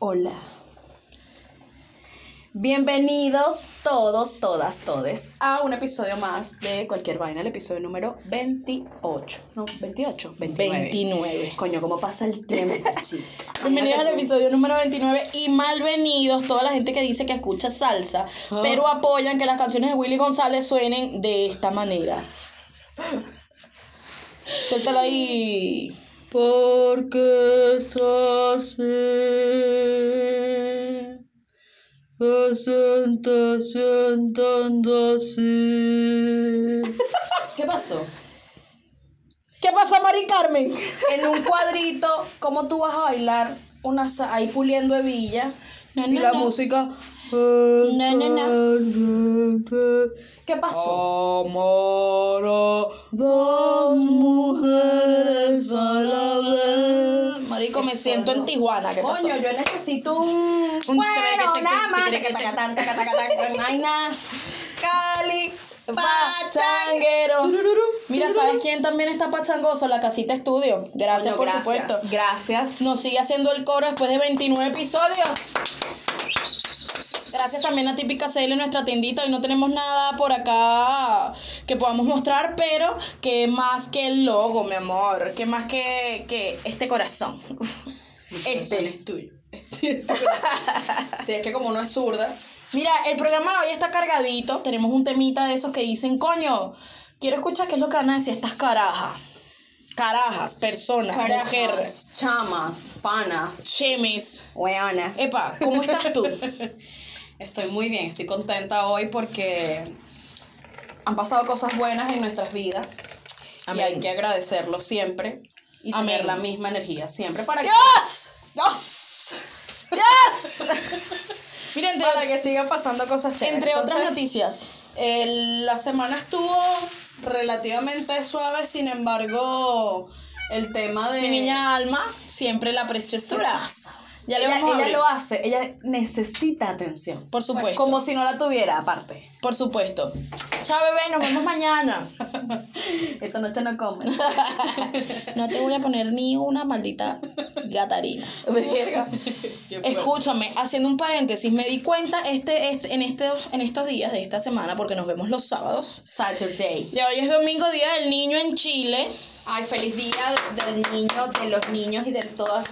Hola. Bienvenidos todos, todas, todes a un episodio más de Cualquier Vaina, el episodio número 28. No, 28, 29. 29. Coño, ¿cómo pasa el tiempo, chica? Bienvenidos al episodio número 29 y malvenidos toda la gente que dice que escucha salsa, Ah. pero apoyan que las canciones de Willy González suenen de esta manera. Suéltala ahí. Porque es así. ¿Qué pasó? ¿Qué pasa, Mari Carmen? En un cuadrito, ¿cómo tú vas a bailar una ahí puliendo hebilla? No, y la no. música. No, no, ¿Qué pasó? Amar a dos mujeres a la vez. Marico, me siento en. Tijuana. ¿Qué pasó? Coño, yo necesito un. Un Cali, Pachanguero. Mira, ¿sabes quién también está pachangoso? La casita estudio. Gracias, Coño, por gracias, supuesto. Gracias. Nos sigue haciendo el coro después de 29 episodios. Gracias también a Típica CL, nuestra tiendita. Hoy no tenemos nada por acá que podamos mostrar, pero que más que el logo, mi amor. Que más que, que este corazón. Este. es tuyo. Si es que como uno es zurda. Mira, el programa de hoy está cargadito. Tenemos un temita de esos que dicen, coño, quiero escuchar qué es lo que van a decir estas carajas. Carajas, personas, mujeres, Carajas, chamas, panas, chemes. weonas. Epa, ¿cómo estás tú? Estoy muy bien, estoy contenta hoy porque han pasado cosas buenas en nuestras vidas. Y hay que agradecerlo siempre y Amén. tener la misma energía siempre para que, ¡Dios! ¡Dios! Miren, entre, para que sigan pasando cosas chéveres. entre otras noticias. el- la semana estuvo relativamente suave, sin embargo, el tema de... Mi niña Alma, siempre la preciosura. Ya le ella, vamos a ella abrir. lo hace, ella necesita atención. Por supuesto. Como si no la tuviera, aparte. Por supuesto. Chao, bebé, nos vemos mañana. Esta noche no come. No te voy a poner ni una maldita gatarina. Verga. Escúchame, haciendo un paréntesis, me di cuenta este, este, en, estos, en estos días de esta semana, porque nos vemos los sábados. Saturday. Y hoy es domingo, Día del Niño en Chile. Ay, feliz día del niño, de los niños y de todas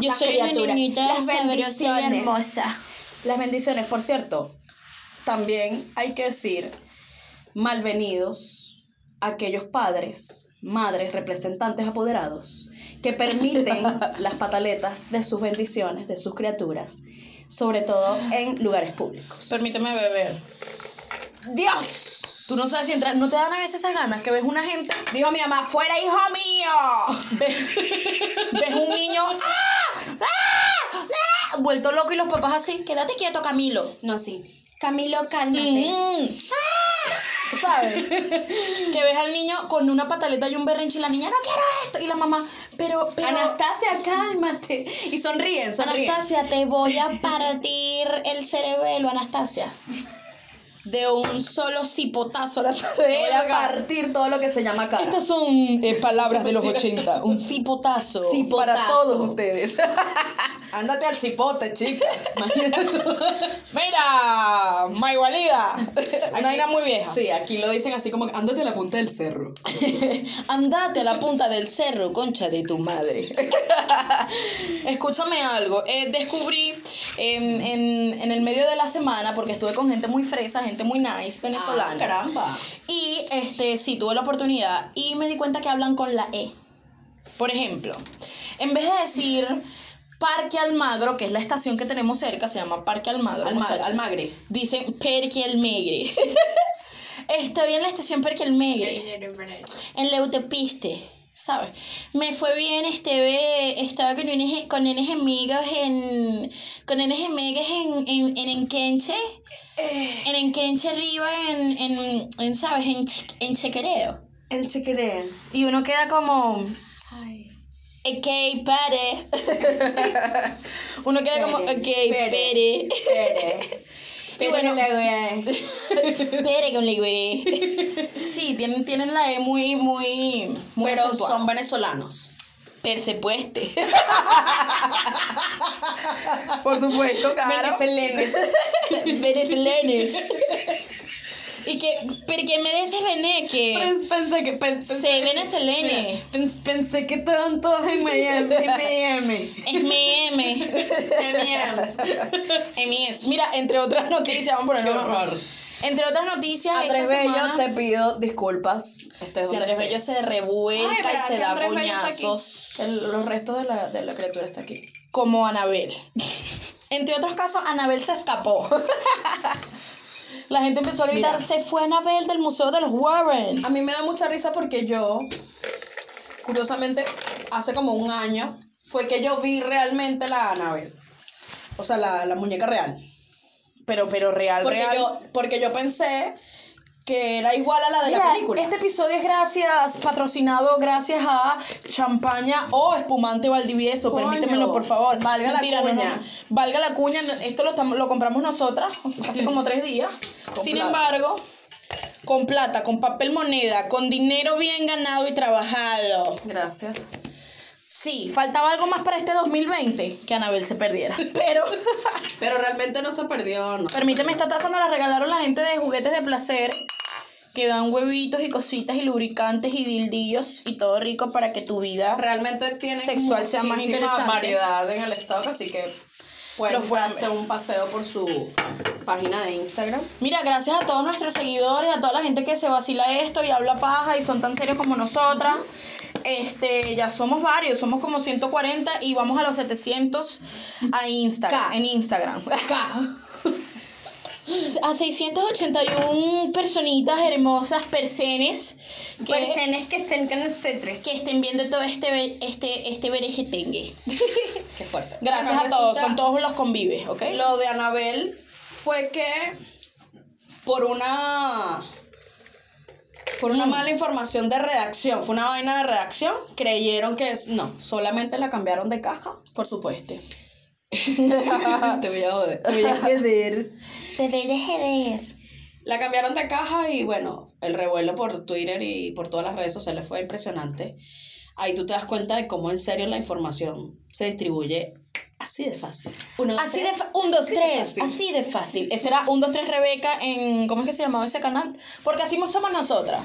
Yo las soy una criaturas. niñita Las sabrosa y bendiciones. hermosa. Las bendiciones, por cierto. También hay que decir, malvenidos aquellos padres, madres, representantes apoderados que permiten las pataletas de sus bendiciones, de sus criaturas, sobre todo en lugares públicos. Permíteme beber. ¡Dios! Tú no sabes si entrar, no te dan a veces esas ganas que ves una gente, Dijo mi mamá, fuera hijo mío. ves, ves un niño ¡ah! ¡Ah! ¡ah! vuelto loco y los papás así, quédate quieto, Camilo. No, sí. Camilo, cálmate. Mm. ¿Sabes? Que ves al niño con una pataleta y un berrinche y la niña, no quiero esto. Y la mamá, pero, pero. Anastasia, cálmate. Y sonríen, sonríen. Anastasia, te voy a partir el cerebelo, Anastasia. De un solo cipotazo, la Te voy a partir todo lo que se llama cara. Estas son eh, palabras de los 80. Un cipotazo, Cipotazo. para todos ustedes. Ándate al cipote, chica. Mira, Maigualida. Una vaina muy vieja. Sí, aquí lo dicen así como ándate a la punta del cerro. Andate a la punta del cerro, concha de tu madre. Escúchame algo. eh, descubrí en, en- en el medio de la semana, porque estuve con gente muy fresa, gente muy nice, venezolana. Ah, caramba. Y este, sí, tuve la oportunidad y me di cuenta que hablan con la E. Por ejemplo, en vez de decir Parque Almagro, que es la estación que tenemos cerca, se llama Parque Almagro. Alma- muchacha. Almagre. Dicen Parque Almegre. Estoy en la estación Parque Almegre, en la autopista, ¿sabes? Me fue bien, este, estaba con unos, con unos amigos en, con unos amigos en, en, en Enquenche, en Enquenche arriba, en, en, en, ¿sabes? En, en Chequereo. El chequerén. Y uno queda como, Ay. Ok, pare. Uno queda como, ok, Pere, pere. Pere. Y bueno, la wea. pere con la güey. Sí, tienen, tienen la E muy, muy, muy Pero acentuada. son venezolanos. Persepueste. Por supuesto, Venezolanos. Venezolanos. Y que, pero que me dices veneque. Pens- Pensé que pensé, Se venezolene. pens- pensé que estaban todos en Miami. En Miami. Es mi M. M.I.S. Mira, entre otras noticias, vamos a Qué ponerlo. horror. Entre otras noticias, Andrés esta Bello, semana, te pido disculpas. Este si Andrés Bello se revuelca Ay, y ¿verdad se que da Andrés coñazos El- los restos de la, de la criatura está aquí. como Anabel. Entre otros casos, Anabel se escapó. La gente empezó a gritar, Mira. se fue Anabel del Museo de los Warren. A mí me da mucha risa porque yo, curiosamente, hace como un año, fue que yo vi realmente la Annabelle. O sea, la, la muñeca real. Pero, pero real, Porque real. yo, porque yo pensé que era igual a la de la película. Este episodio es gracias, patrocinado gracias a Champaña o Espumante Valdivieso. Coño, Permítemelo, por favor. valga la cuña. no. Valga la cuña. Esto lo, lo compramos nosotras hace como tres días. Con Sin plata. embargo, con plata, con papel moneda, con dinero bien ganado y trabajado. Gracias. Sí, faltaba algo más para este 2020 que Anabel se perdiera. Pero, Pero realmente no se perdió, ¿no? permíteme, esta taza nos la regalaron la gente de Juguetes de Placer. Que dan huevitos y cositas y lubricantes y dildillos y todo rico para que tu vida Realmente tiene Sexual sea más interesante. variedad en el stock, así que pueden ver. un paseo por su página de Instagram. Mira, gracias a todos nuestros seguidores, a toda la gente que se vacila esto y habla paja y son tan serios como nosotras. Este, ya somos varios, somos como 140 y vamos a los 700 a Instagram, K. en Instagram. A 681 personitas hermosas, persenes, que, Personas que estén con nosotros. que estén viendo todo este este este berejetengue. Qué fuerte. Gracias Bueno, a todos, son todos los convives, ¿ok? Lo de Anabel fue que por una por una Mm. mala información de redacción, fue una vaina de redacción, creyeron que es no, solamente la cambiaron de caja. Por supuesto. Te voy a joder. Te voy a joder. Te deje ver. La cambiaron de caja y bueno, el revuelo por Twitter y por todas las redes sociales fue impresionante. Ahí tú te das cuenta de cómo en serio la información se distribuye así de fácil. Uno, dos, Así de tres. fa- un, dos, tres, fácil. así de fácil. Ese era un, dos, tres Rebeca en. ¿Cómo es que se llamaba ese canal? Porque así somos nosotras.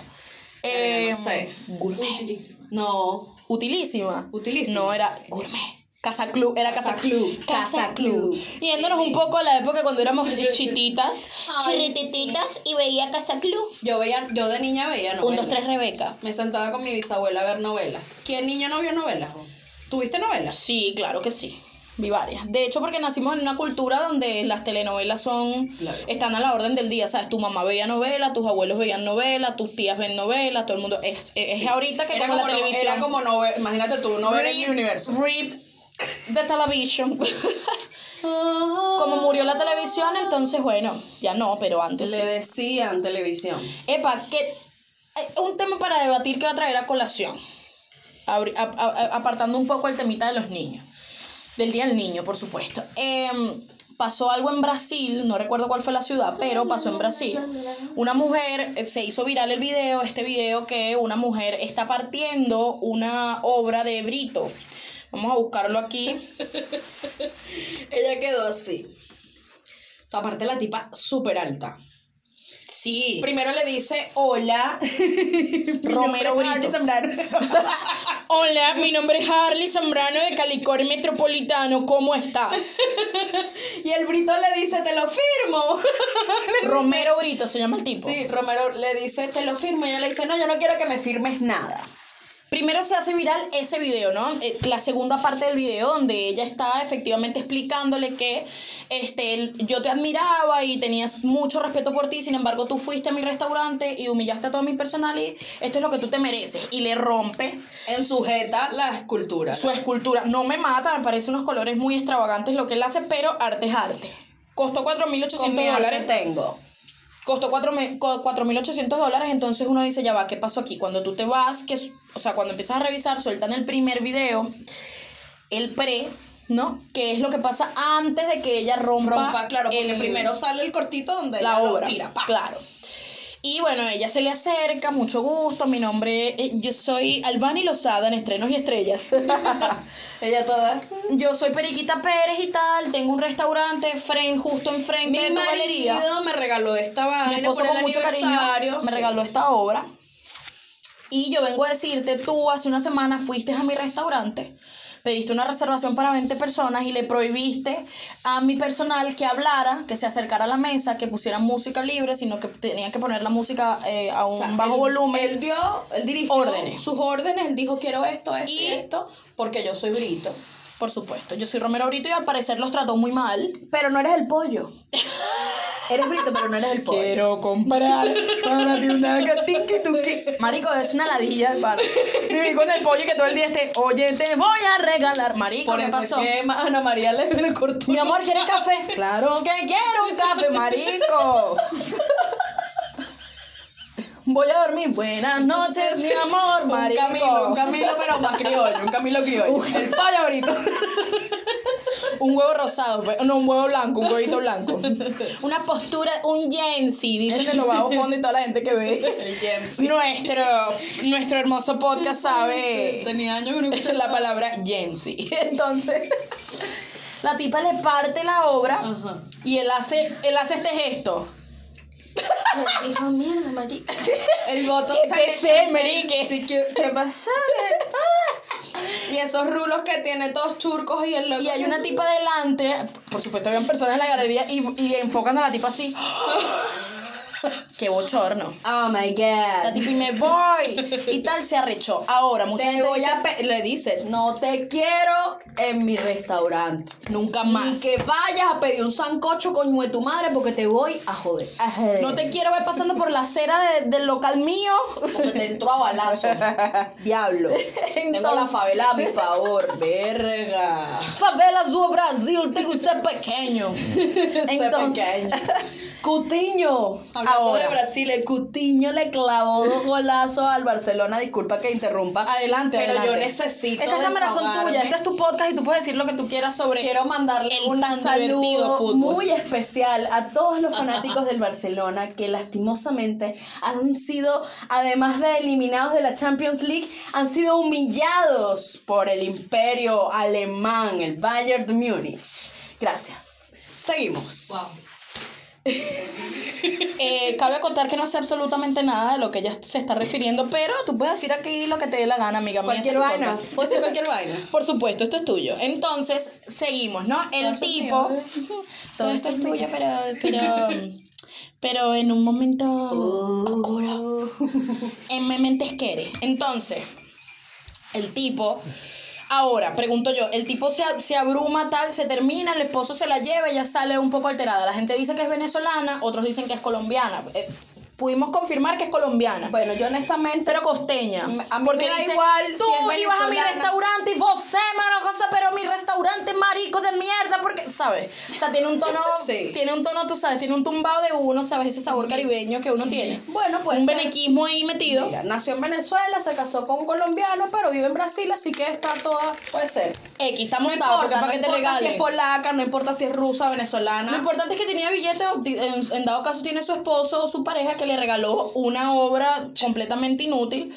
Eh, Eh, no sé. Gourmet. No, Utilísima. Utilísima. No, era gourmet. Casa Club, era Casa, Casa Club, Casa, Casa Club. Club. Yéndonos un poco a la época cuando éramos chititas, chirritititas, y veía Casa Club. yo veía, yo de niña veía novelas. Un, dos, tres Rebeca. Me sentaba con mi bisabuela a ver novelas. ¿Quién niño no vio novelas? ¿Tuviste novelas? Sí, claro que sí. Vi varias. De hecho, porque nacimos en una cultura donde las telenovelas son Claro. están a la orden del día. ¿Sabes? Tu mamá veía novela, tus abuelos veían novela, tus tías ven novela, todo el mundo. Es, es, es ahorita que Era como la televisión. era como novela, imagínate tú, novela en el universo. The television. como murió la televisión, entonces, bueno, ya no, pero antes. Le decían televisión. Epa, que eh, un tema para debatir que va a traer a colación. Abri- a- a- a- apartando un poco el temita de los niños. Del Día del Niño, por supuesto. Em, pasó algo en Brasil, no recuerdo cuál fue la ciudad, pero pasó en Brasil. Una mujer, eh, se hizo viral el video, este video que una mujer está partiendo una obra de Brito. Vamos a buscarlo aquí. Ella quedó así. Aparte la tipa súper alta. Sí. Primero le dice hola. Romero Brito. Zambrano. Hola, mi nombre es Harley Zambrano de Calicor Metropolitano. ¿Cómo estás? y el Brito le dice, te lo firmo. Romero Brito se llama el tipo. Sí, Romero le dice, te lo firmo. Y ella le dice, no, yo no quiero que me firmes nada. Primero se hace viral ese video, ¿no? Eh, La segunda parte del video donde ella está efectivamente explicándole que este, yo te admiraba y tenías mucho respeto por ti, sin embargo tú fuiste a mi restaurante y humillaste a todo mi personal y esto es lo que tú te mereces. Y le rompe En sujeta la escultura. su escultura. No me mata, me parece unos colores muy extravagantes lo que él hace, pero arte es arte. Costó 4.800 Con mi arte dólares. tengo. Costó cuatro me- co- 4.800 dólares, entonces uno dice, ya va, ¿qué pasó aquí? Cuando tú te vas, que, o sea, cuando empiezas a revisar, sueltan el primer video, el pre, ¿no? Que es lo que pasa antes de que ella rompa, Rompa, claro, porque el- primero sale el cortito donde la ella lo obra. tira, pa. Claro. Y bueno, ella se le acerca, mucho gusto, mi nombre, eh, yo soy Albani Lozada en Estrenos y Estrellas. Ella toda. yo soy Periquita Pérez y tal, tengo un restaurante fren, justo enfrente Mi de tu galería. me regaló esta vaina Mi esposo con mucho cariño me sí. regaló esta obra. Y yo vengo a decirte, tú hace una semana fuiste a mi restaurante, pediste una reservación para 20 personas y le prohibiste a mi personal que hablara, que se acercara a la mesa, que pusiera música libre, sino que tenían que poner la música eh, a un O sea, bajo él- volumen. Él dio, él dirigió Órdenes. sus órdenes, él dijo quiero esto, esto y Y- esto, porque yo soy Brito. Por supuesto, yo soy Romero Brito y al parecer los trató muy mal. Pero no eres el pollo. eres Brito, pero no eres el pollo. Quiero comprar para ti una gatiki tuki. Marico, es una ladilla de par. Viví con el pollo y que todo el día esté, oye, te voy a regalar. Marico, Por ¿qué eso pasó? es que Ana María le, le cortó. Mi amor, ¿quieres café? Claro que quiero un café, marico. Voy a dormir. Buenas noches, mi amor, Un marico. Camilo, un Camilo, pero más criollo, un Camilo criollo. El pollo ahorita. un huevo rosado, pe- no, un huevo blanco, un huevito blanco. Una postura, un Jensi, dicen en los bajos fondos y toda la gente que ve. El. Nuestro, nuestro hermoso podcast sabe Tenía años que no la palabra Jensi. Entonces, la tipa le parte la obra Ajá. y él hace, él hace este gesto. Dijo, mierda, marica. El voto ¿Qué PC, marique? Sí, ¿qué, qué pasa? y esos rulos que tiene todos churcos y el loco. Y hay una tipa delante, por supuesto habían personas en la galería y, y enfocan a la tipa así. Qué bochorno. Oh my La god. tipa y me voy. Y tal se arrechó. Ahora, mucha Te gente voy dice, a le dice, no te quiero en mi restaurante. nunca Ni más. que vayas a pedir un sancocho coño de tu madre porque te voy a joder. No te quiero ver pasando por la acera de- del local mío. Porque te entró a balazo. Diablo. Tengo la Entonces- favela a mi favor. Verga. Favelas do Brasil, tengo que ser pequeño. Entonces- pequeño. Cutiño. Hablando Ahora. de Brasil, el Cutiño le clavó dos golazos al Barcelona. Disculpa que interrumpa. Adelante, Pero adelante. yo necesito. Estas cámaras son tuyas, este es tu podcast y tú puedes decir lo que tú quieras sobre Quiero mandarle el un tan saludo divertido fútbol. muy especial a todos los fanáticos del Barcelona que lastimosamente han sido, además de eliminados de la Champions League, han sido humillados por el imperio alemán, el Bayern de Múnich. Gracias. Seguimos. Eh, cabe acotar que no sé absolutamente nada de lo que ella se está refiriendo, pero tú puedes decir aquí lo que te dé la gana, amiga mía. Cualquier este vaina. Puede ser cualquier vaina. Por supuesto, esto es tuyo. Entonces, seguimos, ¿no? El Todo tipo. Todo eso es tuyo, pero, pero, pero en un momento oscuro. En mi mente quiere. Entonces, el tipo. Ahora, pregunto yo, el tipo se, se abruma tal, se termina, el esposo se la lleva, ella sale un poco alterada. La gente dice que es venezolana, otros dicen que es colombiana. Eh, pudimos confirmar que es colombiana. Bueno, yo honestamente. pero costeña. A mí porque me da dice, igual tú si ibas a mi venezolana". restaurante y vos sé, mano, cosa, pero mi restaurante es marico de mierda, porque, ¿sabes? O sea, tiene un tono, Sí. tiene un tono, tú sabes, tiene un tumbado de uno, ¿sabes? Ese sabor caribeño que uno tiene. Bueno, pues. un benequismo ahí metido. Mira, nació en Venezuela, se casó con un colombiano, pero vive en Brasil, así que está toda. Puede ser. X, está No montado, porque importa, para no que te importa si regalen. es polaca, no importa si es rusa, venezolana. Lo importante es que tenía ti- en, en dado caso tiene su esposo o su pareja que le regaló una obra completamente inútil.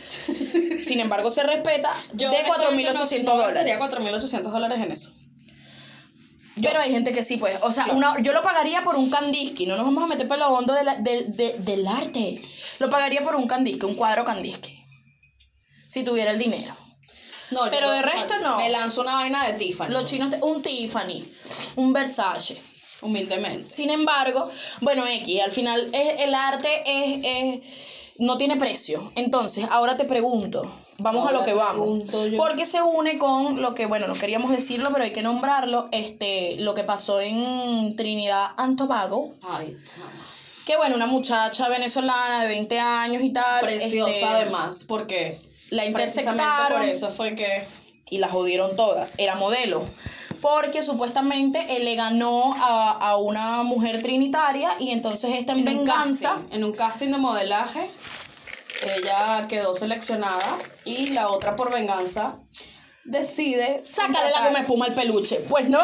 Sin embargo, se respeta Yo de honestamente 4.800 no- no dólares. gastaría 4.800 dólares en eso. Pero hay gente que sí, pues. O sea, Claro. una, yo lo pagaría por un Kandinsky. No nos vamos a meter por lo hondo de la- de- de- del arte. Lo pagaría por un Kandinsky, un cuadro Kandinsky. Si tuviera el dinero. No, Pero de resto no. Me lanzo una vaina de Tiffany. Los chinos, un Tiffany, un Versace. Humildemente. Sin embargo, bueno, X, al final es- el arte es, es- no tiene precio. Entonces, ahora te pregunto, vamos Ahora a lo que vamos. Porque se une con lo que, bueno, no queríamos decirlo, pero hay que nombrarlo, este, lo que pasó en Trinidad and Tobago. Ay, chama. Que bueno, una muchacha venezolana de 20 años y tal. Preciosa este, además, porque La interceptaron por eso fue que y la jodieron todas. Era modelo. Porque supuestamente él le ganó a, a una mujer trinitaria y entonces esta en, En un venganza... casting, en un casting de modelaje, ella quedó seleccionada y la otra por venganza decide Sácale la goma espuma al peluche. Pues no.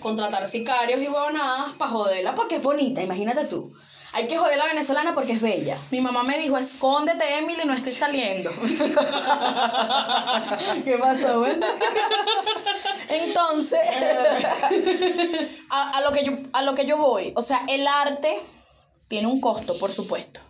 contratar sicarios y huevonadas para joderla porque es bonita, imagínate tú. Hay que joder a la venezolana porque es bella. Mi mamá me dijo, escóndete, Emily, no estoy saliendo. ¿Qué pasó, güey? Entonces, a, a lo que yo, a lo que yo voy, o sea, el arte tiene un costo, por supuesto.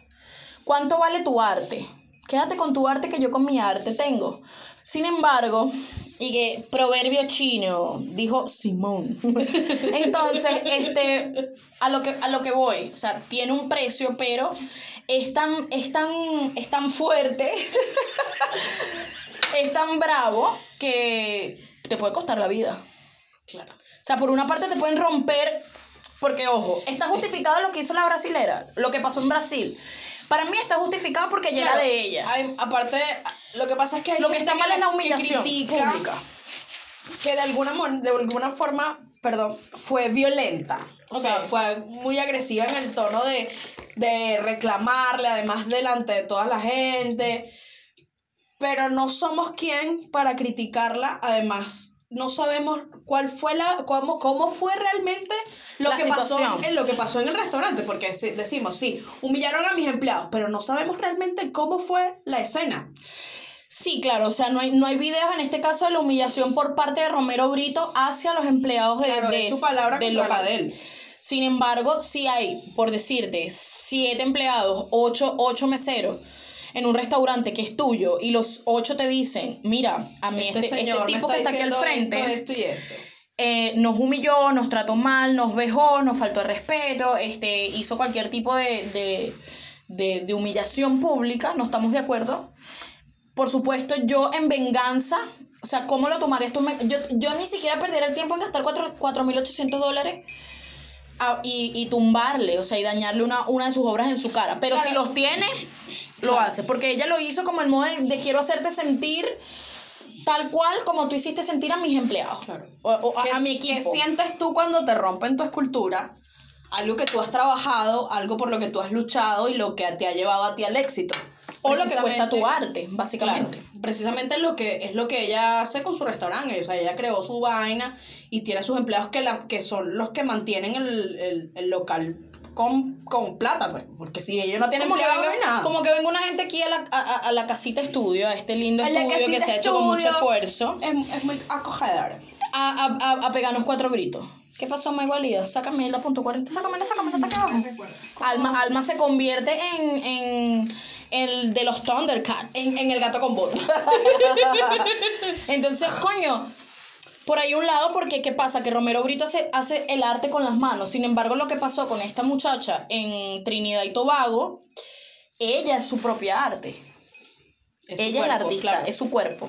¿Cuánto vale tu arte? Quédate con tu arte que yo con mi arte tengo. Sin embargo, y que proverbio chino dijo Simón. Entonces, este, a lo que, a lo que voy, o sea, tiene un precio, pero es tan, es tan, es tan fuerte, es tan bravo que te puede costar la vida. Claro. O sea, por una parte te pueden romper, porque ojo, está justificado lo que hizo la brasilera, lo que pasó en Brasil. Para mí está justificado porque ya era de ella. hay- aparte, lo que pasa es que hay Lo que está mal es la que humillación critica pública. que de alguna, mon- de alguna forma, perdón, fue violenta. O Ok. sea, fue muy agresiva en el tono de, de reclamarle, además delante de toda la gente. Pero no somos quien para criticarla. Además, no sabemos cuál fue la, cómo, cómo fue realmente lo La que pasó situación. en lo que pasó en el restaurante. Porque si- decimos, sí, humillaron a mis empleados, pero no sabemos realmente cómo fue la escena. Sí, claro, o sea, no hay, no hay videos en este caso de la humillación por parte de Romero Brito hacia los empleados de, Claro, de es su palabra de él. Sin embargo, si hay, por decirte, siete empleados, ocho, ocho meseros en un restaurante que es tuyo y los ocho te dicen, mira, a mí este, este me tipo que está aquí al frente Esto, esto y esto. eh, nos humilló, nos trató mal, nos vejó, nos faltó el respeto, este, hizo cualquier tipo de, de, de, de humillación pública, no estamos de acuerdo. Por supuesto, yo en venganza, o sea, ¿cómo lo tomaré esto? Me- Yo, yo ni siquiera perderé el tiempo en gastar cuatro- 4.800 dólares a- y, y tumbarle, o sea, y dañarle una, una de sus obras en su cara. Pero si los tiene, lo hace, porque ella lo hizo como el modo de, de quiero hacerte sentir tal cual como tú hiciste sentir a mis empleados. Claro. O, o a, ¿Qué- a mi ¿Qué equipo. sientes tú cuando te rompen tu escultura? Algo que tú has trabajado, algo por lo que tú has luchado y lo que te ha llevado a ti al éxito. O lo que cuesta tu arte, Claro, básicamente. precisamente lo que es lo que ella hace con su restaurante. O sea, ella creó su vaina y tiene sus empleados que, la, que son los que mantienen el, el, el local con, con plata, pues. Porque si ellos no tienen Como que, venga, nada. como que venga una gente aquí a la, a, a- a la casita estudio, a este lindo A estudio que se ha hecho con mucho esfuerzo, es, es muy acogedor. a, a, a, a pegarnos cuatro gritos. ¿Qué pasó, Maigualía? Sácame la punto 40, sácame, sácame, está aquí abajo. Alma, Alma se convierte en, en el de los Thundercats. En, en el gato con botas. Entonces, coño, por ahí un lado, porque ¿qué pasa? Que Romero Brito hace, hace el arte con las manos. Sin embargo, lo que pasó con esta muchacha en Trinidad y Tobago, ella es su propia arte. Es su ella es la artista, claro. es su cuerpo.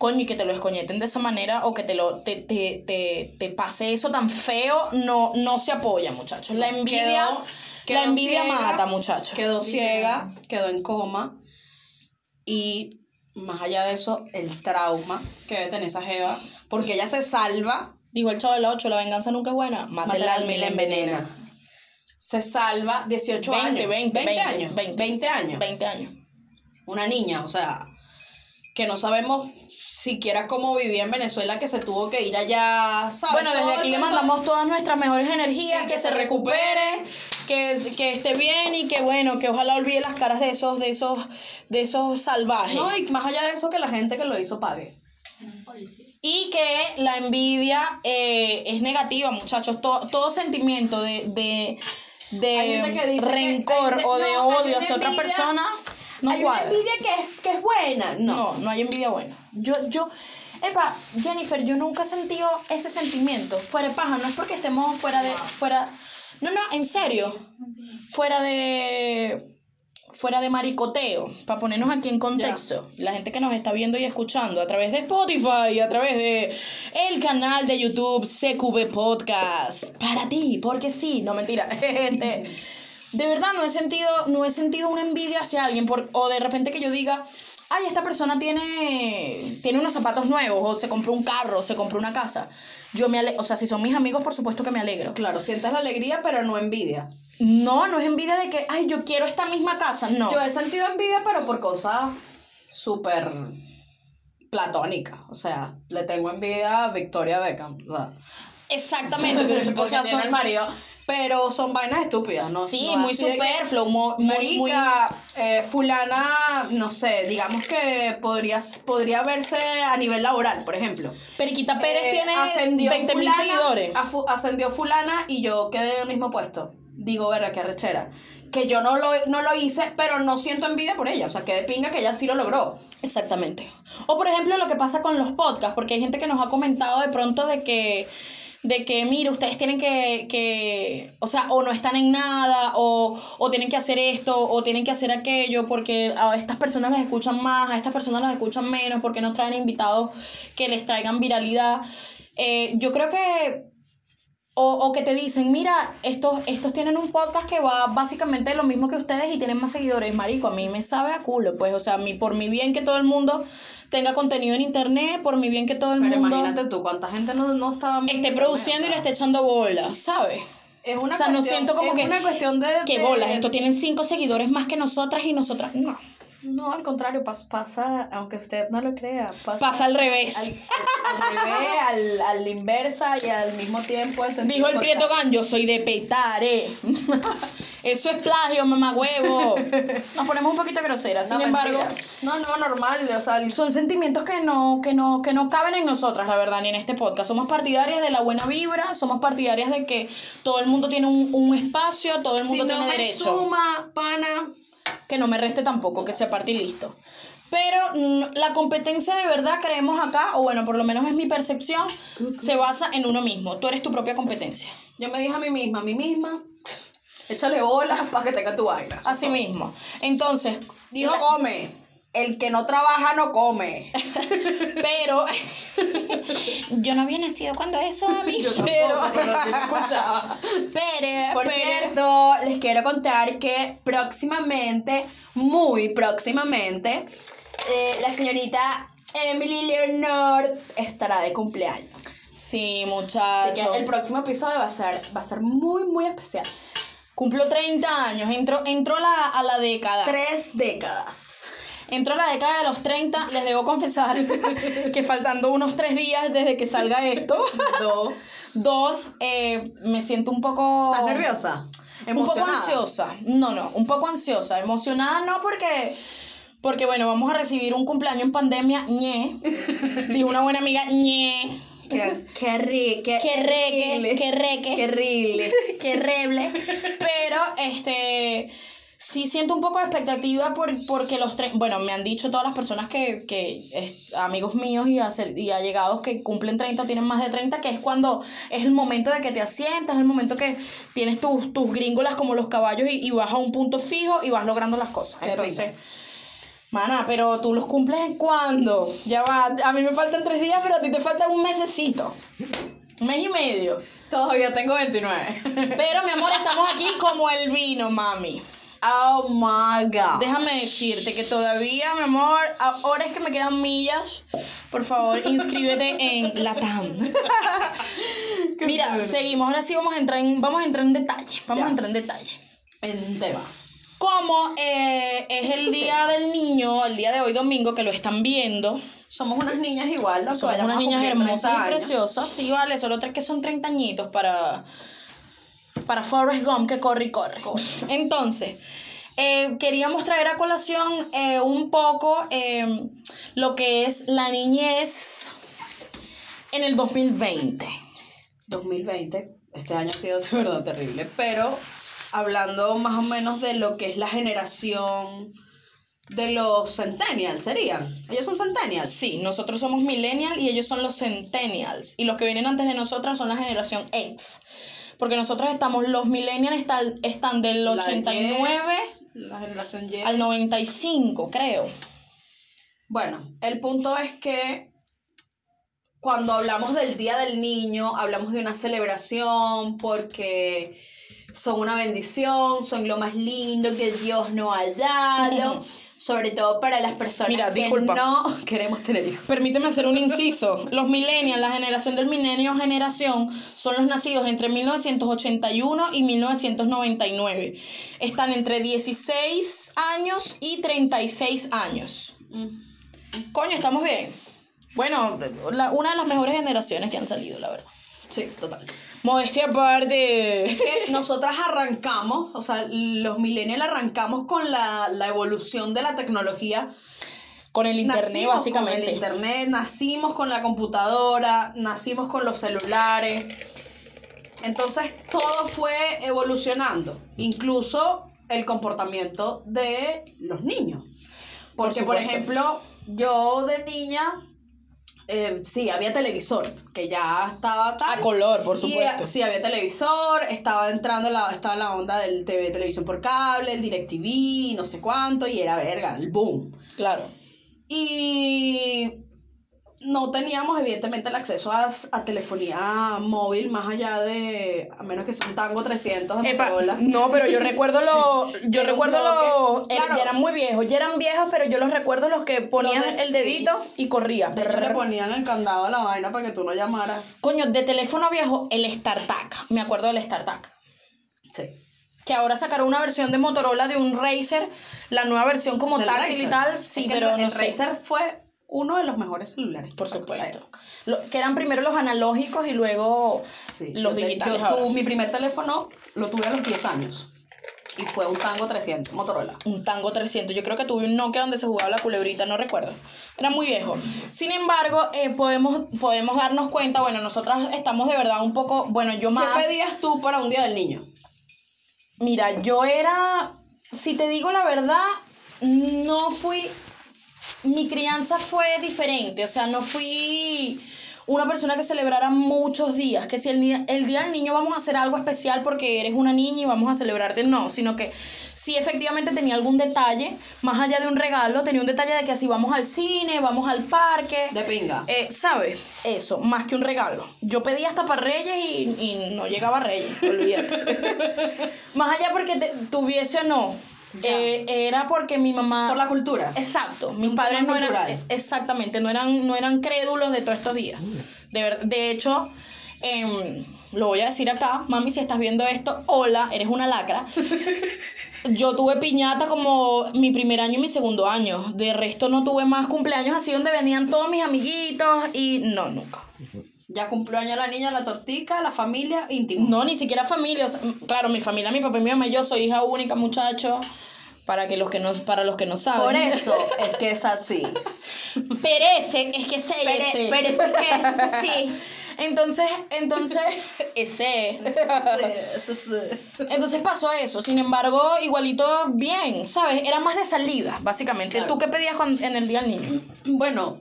Coño, y que te lo escoñeten de esa manera o que te lo te, te, te, te pase eso tan feo, no, no se apoya, muchachos. La envidia, Quedó- quedó la envidia ciega, mata, muchachos. Quedó ciega, quedó en coma. Y más allá de eso, el trauma que debe tener esa jeva. Porque ella se salva, Dijo el chavo de la 8, la venganza nunca es buena, mata el alma y la envenena. Se salva 18 20, años. 20, 20, años. 20. 20 años. 20 años. Una niña, o sea, que no sabemos siquiera cómo vivía en Venezuela, que se tuvo que ir allá, ¿sabes? Bueno, desde Todo aquí le mandamos todas nuestras mejores energías, Sí, que, se recupere, que, que esté bien y que bueno, que ojalá olvide las caras de esos, de esos, de esos salvajes. No, y más allá de eso, que la gente que lo hizo pague. Y que la envidia eh, es negativa, muchachos. To- todo sentimiento de, de, de que que- rencor hay- o de no, odio hacia otra persona no Hay cuadra. una envidia que es, que es buena. No. No, no hay envidia buena. Yo, yo, epa, Jennifer, yo nunca he sentido ese sentimiento. Fuera de paja, no es porque estemos fuera de, fuera, no, no, en serio, fuera de, fuera de maricoteo, para ponernos aquí en contexto. La gente que nos está viendo y escuchando a través de Spotify, a través de el canal de YouTube CQB Podcast, para ti, porque sí, no mentira, gente. De verdad no he sentido, no he sentido una envidia hacia alguien por, o de repente que yo diga, ay, esta persona tiene, tiene unos zapatos nuevos, o se compró un carro, o se compró una casa. Yo me alegro, o sea, si son mis amigos, por supuesto que me alegro. Claro, sientes la alegría, pero no envidia. No, no es envidia de que, ay, yo quiero esta misma casa, no. Yo he sentido envidia, pero por cosas súper platónicas. O sea, le tengo envidia a Victoria Beckham. O sea, Exactamente, pero o porque sea, tiene son- el marido. Pero son vainas estúpidas, ¿no? Sí, No muy superfluo, muy, muy... Eh, fulana, no sé, digamos que podría, podría verse a nivel laboral, por ejemplo. Periquita Pérez Eh, tiene ascendió 20 mil seguidores. ascendió fulana y yo quedé en el mismo puesto. Digo, verga, qué arrechera. Que yo no lo, no lo hice, pero no siento envidia por ella. O sea, que de pinga que ella sí lo logró. Exactamente. O por ejemplo lo que pasa con los podcasts, porque hay gente que nos ha comentado de pronto de que, de que mire, ustedes tienen que, que, o sea, o no están en nada, o, o tienen que hacer esto, o tienen que hacer aquello, porque a estas personas las escuchan más, a estas personas las escuchan menos, porque nos traen invitados que les traigan viralidad. Eh, yo creo que o, o que te dicen, mira, estos, estos tienen un podcast que va básicamente lo mismo que ustedes y tienen más seguidores. Marico, a mí me sabe a culo, pues, o sea, a mí, por mi bien que todo el mundo tenga contenido en internet, por mi bien que todo el Pero mundo imagínate tú, cuánta gente no, no está... esté produciendo y le esté echando bola, ¿sabes? Es una o sea, no cuestión- siento como es que- una cuestión de... Que de- bolas, esto tienen cinco seguidores más que nosotras y nosotras no. No, al contrario, pas- pasa, aunque usted no lo crea, pasa, Pasa al revés. al, al revés, al, al inversa y al mismo tiempo el Dijo el Prieto. Gan, yo soy de Petare. Eso es plagio, mamá huevo. Nos ponemos un poquito groseras, sin No, embargo. mentira. No, no, normal, o sea, Son sentimientos que no, que no, que no caben en nosotras, la verdad, ni en este podcast. Somos partidarias de la buena vibra, somos partidarias de que todo el mundo tiene un, un espacio, todo el si mundo no tiene me derecho. suma, pana, Que no me reste tampoco, que sea parte y listo. Pero mm, la competencia de verdad creemos acá, o bueno, por lo menos es mi percepción, se basa en uno mismo. Tú eres tu propia competencia. yo me dije a mí misma, a mí misma, échale bolas para que tenga tu vaina. Así mismo. Entonces, Dijo, la- come. El que no trabaja no come. pero yo no había nacido cuando eso a mí. Yo pero, tampoco, pero pero, Por cierto, les quiero contar que próximamente, muy próximamente, eh, la señorita Emily Leonor estará de cumpleaños. Sí, Así muchachos. que el próximo episodio va a ser, va a ser muy, muy especial. Cumplo 30 años, entró, entró la, a la década. Tres décadas. Entró la década de los 30, les debo confesar que faltando unos tres días desde que salga esto, Dos. dos, eh, me siento un poco... ¿Estás nerviosa? Un poco Emocionada. ansiosa. No, no, un poco ansiosa. Emocionada no porque... Porque bueno, vamos a recibir un cumpleaños en pandemia, ñe. Dijo una buena amiga, ñe. Qué, qué, ri- qué, Qué reque, qué reque. Qué horrible. qué reble. Pero, este, sí siento un poco de expectativa por, porque los tres, bueno, me han dicho todas las personas que, que es- amigos míos y, acer- y allegados que cumplen 30, tienen más de 30, que es cuando es el momento de que te asientas, es el momento que tienes tus, tus gringolas como los caballos y, y vas a un punto fijo y vas logrando las cosas. Entonces... Mana, pero tú los cumples en cuándo? Ya va, a mí me faltan tres días, pero a ti te falta un mesecito. Un mes y medio. Todavía tengo 29. Pero, mi amor, estamos aquí como el vino, mami. Oh my god. Déjame decirte que todavía, mi amor, ahora es que me quedan millas. Por favor, inscríbete en Latam. Mira, seguimos. Ahora sí vamos a entrar en, vamos a entrar en detalle. Vamos Ya. a entrar en detalle. En tema. Como eh, es el día del niño, el día de hoy domingo, que lo están viendo, Somos unas niñas igual, ¿no? Somos unas niñas cumplir 30 hermosas y preciosas. Sí, vale, solo tres que son 30 añitos para, para Forrest Gump que corre y corre. Entonces, eh, queríamos traer a colación eh, un poco lo que es la niñez en el 2020. 2020, este año ha sido de verdad terrible, pero hablando más o menos de lo que es la generación de los centennials, serían. Ellos son centennials. Sí, nosotros somos millennials y ellos son los centennials. Y los que vienen antes de nosotras son la generación X. Porque nosotros estamos, los millennials están, están del La 89 La generación Y. al 95, creo. Bueno, el punto es que cuando hablamos del Día del Niño, hablamos de una celebración porque son una bendición, son lo más lindo que Dios nos ha dado, sobre todo para las personas Mira, que disculpa. no queremos tener hijos. Permíteme hacer un inciso. Los millennials, la generación del milenio generación, son los nacidos entre 1981 y 1999. Están entre 16 años y 36 años. Coño, estamos bien. Bueno, la- una de las mejores generaciones que han salido, la verdad. Sí, total. Modestia aparte. que nosotras arrancamos, o sea, los millennials arrancamos con la, la evolución de la tecnología. Con el internet, Nacimos básicamente. Con el internet, nacimos con la computadora, nacimos con los celulares. Entonces todo fue evolucionando, incluso el comportamiento de los niños. Porque, por, ejemplo, yo de niña, eh, sí, había televisor, que ya estaba tal. A color, por supuesto. sí, había televisor, estaba entrando la, estaba la onda del TV, televisión por cable, el DirecTV, no sé cuánto, y era verga, el boom. Claro. Y no teníamos evidentemente el acceso a, a telefonía móvil más allá de, a menos que sea un tango 300 de Epa, no, pero yo recuerdo los. Yo recuerdo los. toque. eh, Claro. Ya eran muy viejos. Ya eran viejos, pero yo los recuerdo los que ponían de- el sí. dedito y corría. De hecho, le ponían el candado a la vaina para que tú no llamaras. Coño, de teléfono viejo, el StarTAC. Me acuerdo del StarTAC. Sí. Que ahora sacaron una versión de Motorola de un Razer, la nueva versión como táctil y tal. Es Sí, que pero el, no el sé. Razer fue uno de los mejores celulares. Por supuesto. Lo- que eran primero los analógicos y luego Sí, los digitales. yo ahora. tu- mi primer teléfono lo tuve a los 10 años. Y fue un Tango 300, Motorola. Un Tango 300. Yo creo que tuve un Nokia donde se jugaba la culebrita, no recuerdo. Era muy viejo. Sin embargo, eh, podemos, podemos darnos cuenta, bueno, nosotras estamos de verdad un poco, bueno, yo más... ¿Qué pedías tú para un día del niño? Mira, yo era, si te digo la verdad, no fui, mi crianza fue diferente, o sea, no fui una persona que celebrara muchos días, que si el día, el día del niño vamos a hacer algo especial porque eres una niña y vamos a celebrarte, no, sino que sí efectivamente tenía algún detalle, más allá de un regalo, tenía un detalle de que así vamos al cine, vamos al parque. De pinga. Eh, ¿Sabes? Eso, más que un regalo. Yo pedí hasta para Reyes y, y no llegaba a Reyes, olvídate. más allá porque te- tuviese o no. Eh, era porque mi mamá... Por la cultura. Exacto, mis padres no eran... cultural. eh, Exactamente, no eran, no eran crédulos de todos estos días. De, ver- de hecho, em, lo voy a decir acá, mami, si estás viendo esto, hola, eres una lacra. Yo tuve piñata como mi primer año y mi segundo año. De resto no tuve más cumpleaños así donde venían todos mis amiguitos y no, nunca. Ya cumplió año la niña, la tortica, la familia, íntimo. No, ni siquiera familia. o sea, claro, mi familia, mi papá y mi mamá, y yo soy hija única, muchacho. Para que los que no, para los que no saben. Por eso es que es así. Perece, es que ese. perece que es así. Entonces, entonces, ese. Entonces pasó eso. Sin embargo, igualito bien, ¿sabes? Era más de salida, básicamente. Claro. ¿Tú qué pedías en el día del niño? Bueno,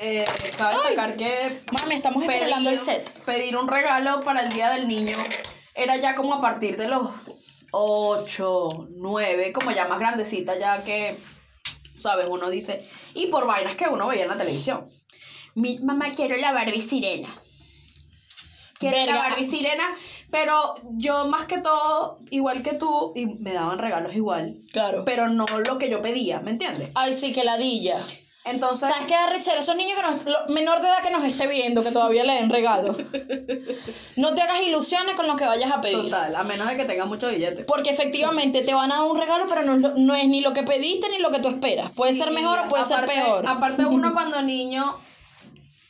eh, cabe destacar que Mami, estamos esperando el set. pedir un regalo para el Día del Niño era ya como a partir de los 8, 9, como ya más grandecita, ya que, ¿sabes? Uno dice, y por vainas que uno veía en la televisión. Mi mamá quiero la Barbie Sirena. Quiero Verga. la Barbie Sirena, pero yo más que todo, igual que tú, y me daban regalos igual, Claro. pero no lo que yo pedía, ¿me entiendes? Ay, sí, que ladilla. Entonces, ¿Sabes qué da rechero? Esos niños que nos, lo- menor de edad que nos esté viendo, que todavía le den regalos. No te hagas ilusiones con lo que vayas a pedir. total, a menos de que tenga mucho billete. Porque efectivamente te van a dar un regalo, pero no, no es ni lo que pediste ni lo que tú esperas. Puede ser mejor o puede aparte- ser peor. Aparte, uno cuando niño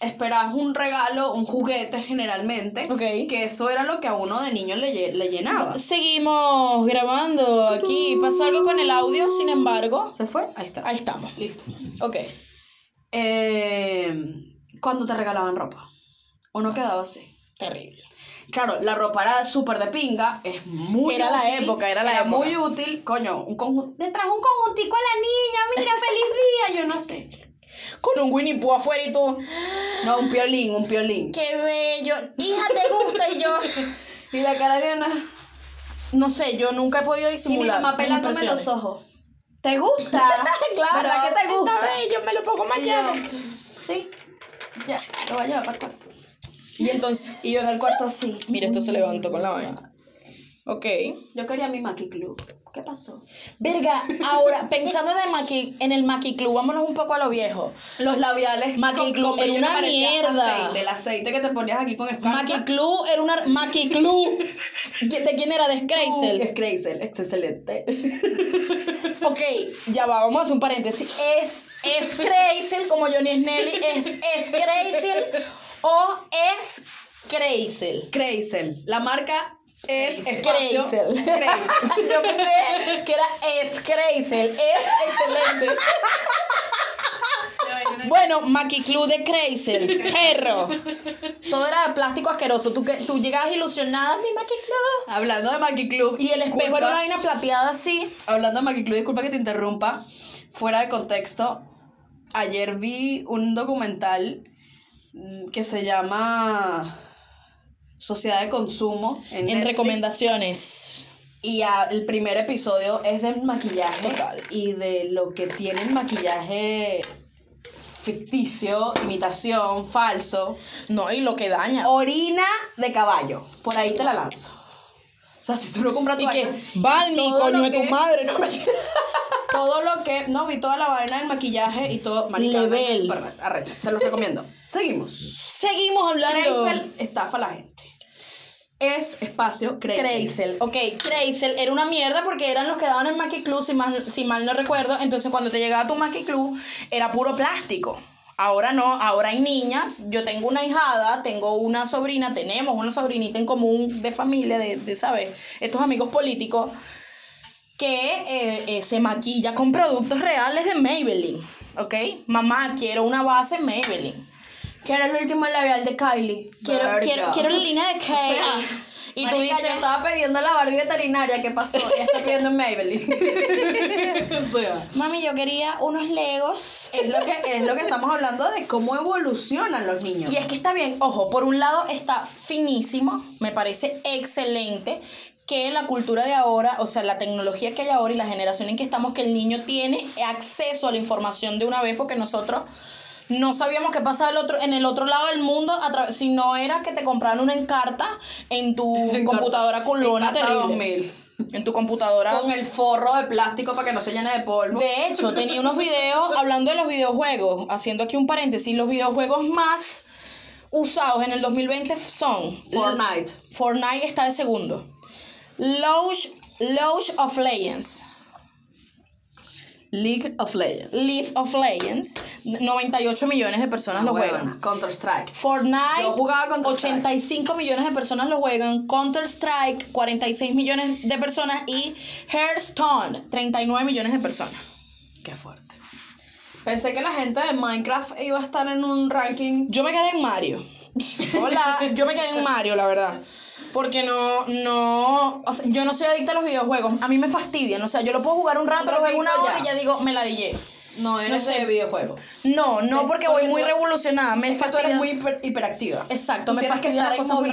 esperas un regalo, un juguete generalmente, Ok. que eso era lo que a uno de niño le, le llenaba. Seguimos grabando aquí. Pasó algo con el audio, sin embargo. ¿Se fue? Ahí está. Ahí estamos. Listo. Ok. Eh, cuando te regalaban ropa, uno quedaba así. Terrible. Claro, la ropa era súper de pinga, es muy Era la útil, época, era la época. muy útil. Coño, un conjunto, te trajo un conjuntico a la niña, mira, feliz día, yo no sé. Con un Winnie Pooh afuera y tú. No, un piolín, un piolín. ¡Qué bello! Hija, ¿te gusta? Y yo. Y la cara de una... No sé, yo nunca he podido Y mi disimular. mamá pelándome los ojos. ¿Te gusta? Claro, ¿Verdad que te gusta? Bello, me lo pongo mañana. yo, sí. Ya, lo voy a llevar para el cuarto. Y entonces, Y yo en el cuarto sí. mira, esto se levantó con la vaina. Ok. Yo quería mi Maki Club ¿Qué pasó? Verga, ahora, pensando en el, maqui, en el Maqui Club, vámonos un poco a lo viejo. Los labiales. Maqui Club era una mierda. Aceite, el aceite que te ponías aquí con escarcha. Maqui Club era una. Maqui Club. ¿De quién era? De Scrazel. Crazel, es excelente. Ok, ya va, vamos a hacer un paréntesis. Es, es Crazel, como Johnny Snelly, es, es o es Crazel. Crazel. La marca es espacio. Yo pensé que era es es excelente. Bueno, Maqui Club de Crazel, perro. Todo era de plástico asqueroso. Tú, que, tú llegabas ilusionada, mi Maqui Club. Hablando de Maki Club. Y el espejo disculpa, era una vaina plateada así. Hablando de Maki Club, disculpa que te interrumpa. Fuera de contexto, ayer vi un documental mm, que se llama Sociedad de Consumo en, En Netflix. recomendaciones. Y a- el primer episodio es del maquillaje Total. y de lo que tiene el maquillaje ficticio, imitación, falso. No, y lo que daña. Orina de caballo. Por ahí te la lanzo. O sea, si tú no compras tu y que, Balmi, coño de tu madre, no me todo lo que. No, vi toda la vaina del maquillaje y todo. marica, Level. arrecha. Se los recomiendo. Seguimos. Seguimos hablando. Estafa a la gente. Es espacio. Crazel, ok, Crazel era una mierda porque eran los que daban el Maki Club, si mal, si mal no recuerdo. Entonces, cuando te llegaba tu Maki Club, era puro plástico. Ahora no, ahora hay niñas. Yo tengo una hijada, tengo una sobrina, tenemos una sobrinita en común de familia, de, de ¿sabes? Estos amigos políticos, que eh, eh, se maquilla con productos reales de Maybelline, ¿ok? Mamá, quiero una base Maybelline. Quiero el último labial de Kylie. Quiero, Verga. quiero, quiero la línea de O sea, Kylie. y tú dices, Yo estaba pidiendo la Barbie veterinaria. ¿Qué pasó? Ella está pidiendo en Maybelline. o sea. mami, yo quería unos Legos. Es lo, que, es lo que estamos hablando de cómo evolucionan los niños. Y es que está bien, ojo, por un lado está finísimo, me parece excelente que la cultura de ahora, o sea, la tecnología que hay ahora y la generación en que estamos, que el niño tiene acceso a la información de una vez, porque nosotros no sabíamos qué pasaba el otro, en el otro lado del mundo, si no era que te compraran una encarta en tu Encarta- computadora Encarta terrible. 2000. En tu computadora. Con el forro de plástico para que no se llene de polvo. De hecho, tenía unos videos hablando de los videojuegos, haciendo aquí un paréntesis, los videojuegos más usados en el 2020 son Fortnite. Fortnite está de segundo. Loge, Loge of Legends. League of Legends. League of Legends. 98 millones de personas lo juegan. Counter Strike. Fortnite, Yo jugaba Counter-Strike. 85 millones de personas lo juegan. Counter Strike, 46 millones de personas. Y Hearthstone, 39 millones de personas. Qué fuerte. Pensé que la gente de Minecraft iba a estar en un ranking. Yo me quedé en Mario. Hola, yo me quedé en Mario, la verdad. Porque no, no, o sea, yo no soy adicta a los videojuegos. A mí me fastidian. O sea, yo lo puedo jugar un rato, lo juego una hora ya. y ya digo, me la dije. No eres sé. de videojuego. No, no, porque, porque voy muy tú- revolucionada. Me Es que tú eres muy hiper- hiperactiva. Exacto, Tú me fastidia las cosas muy.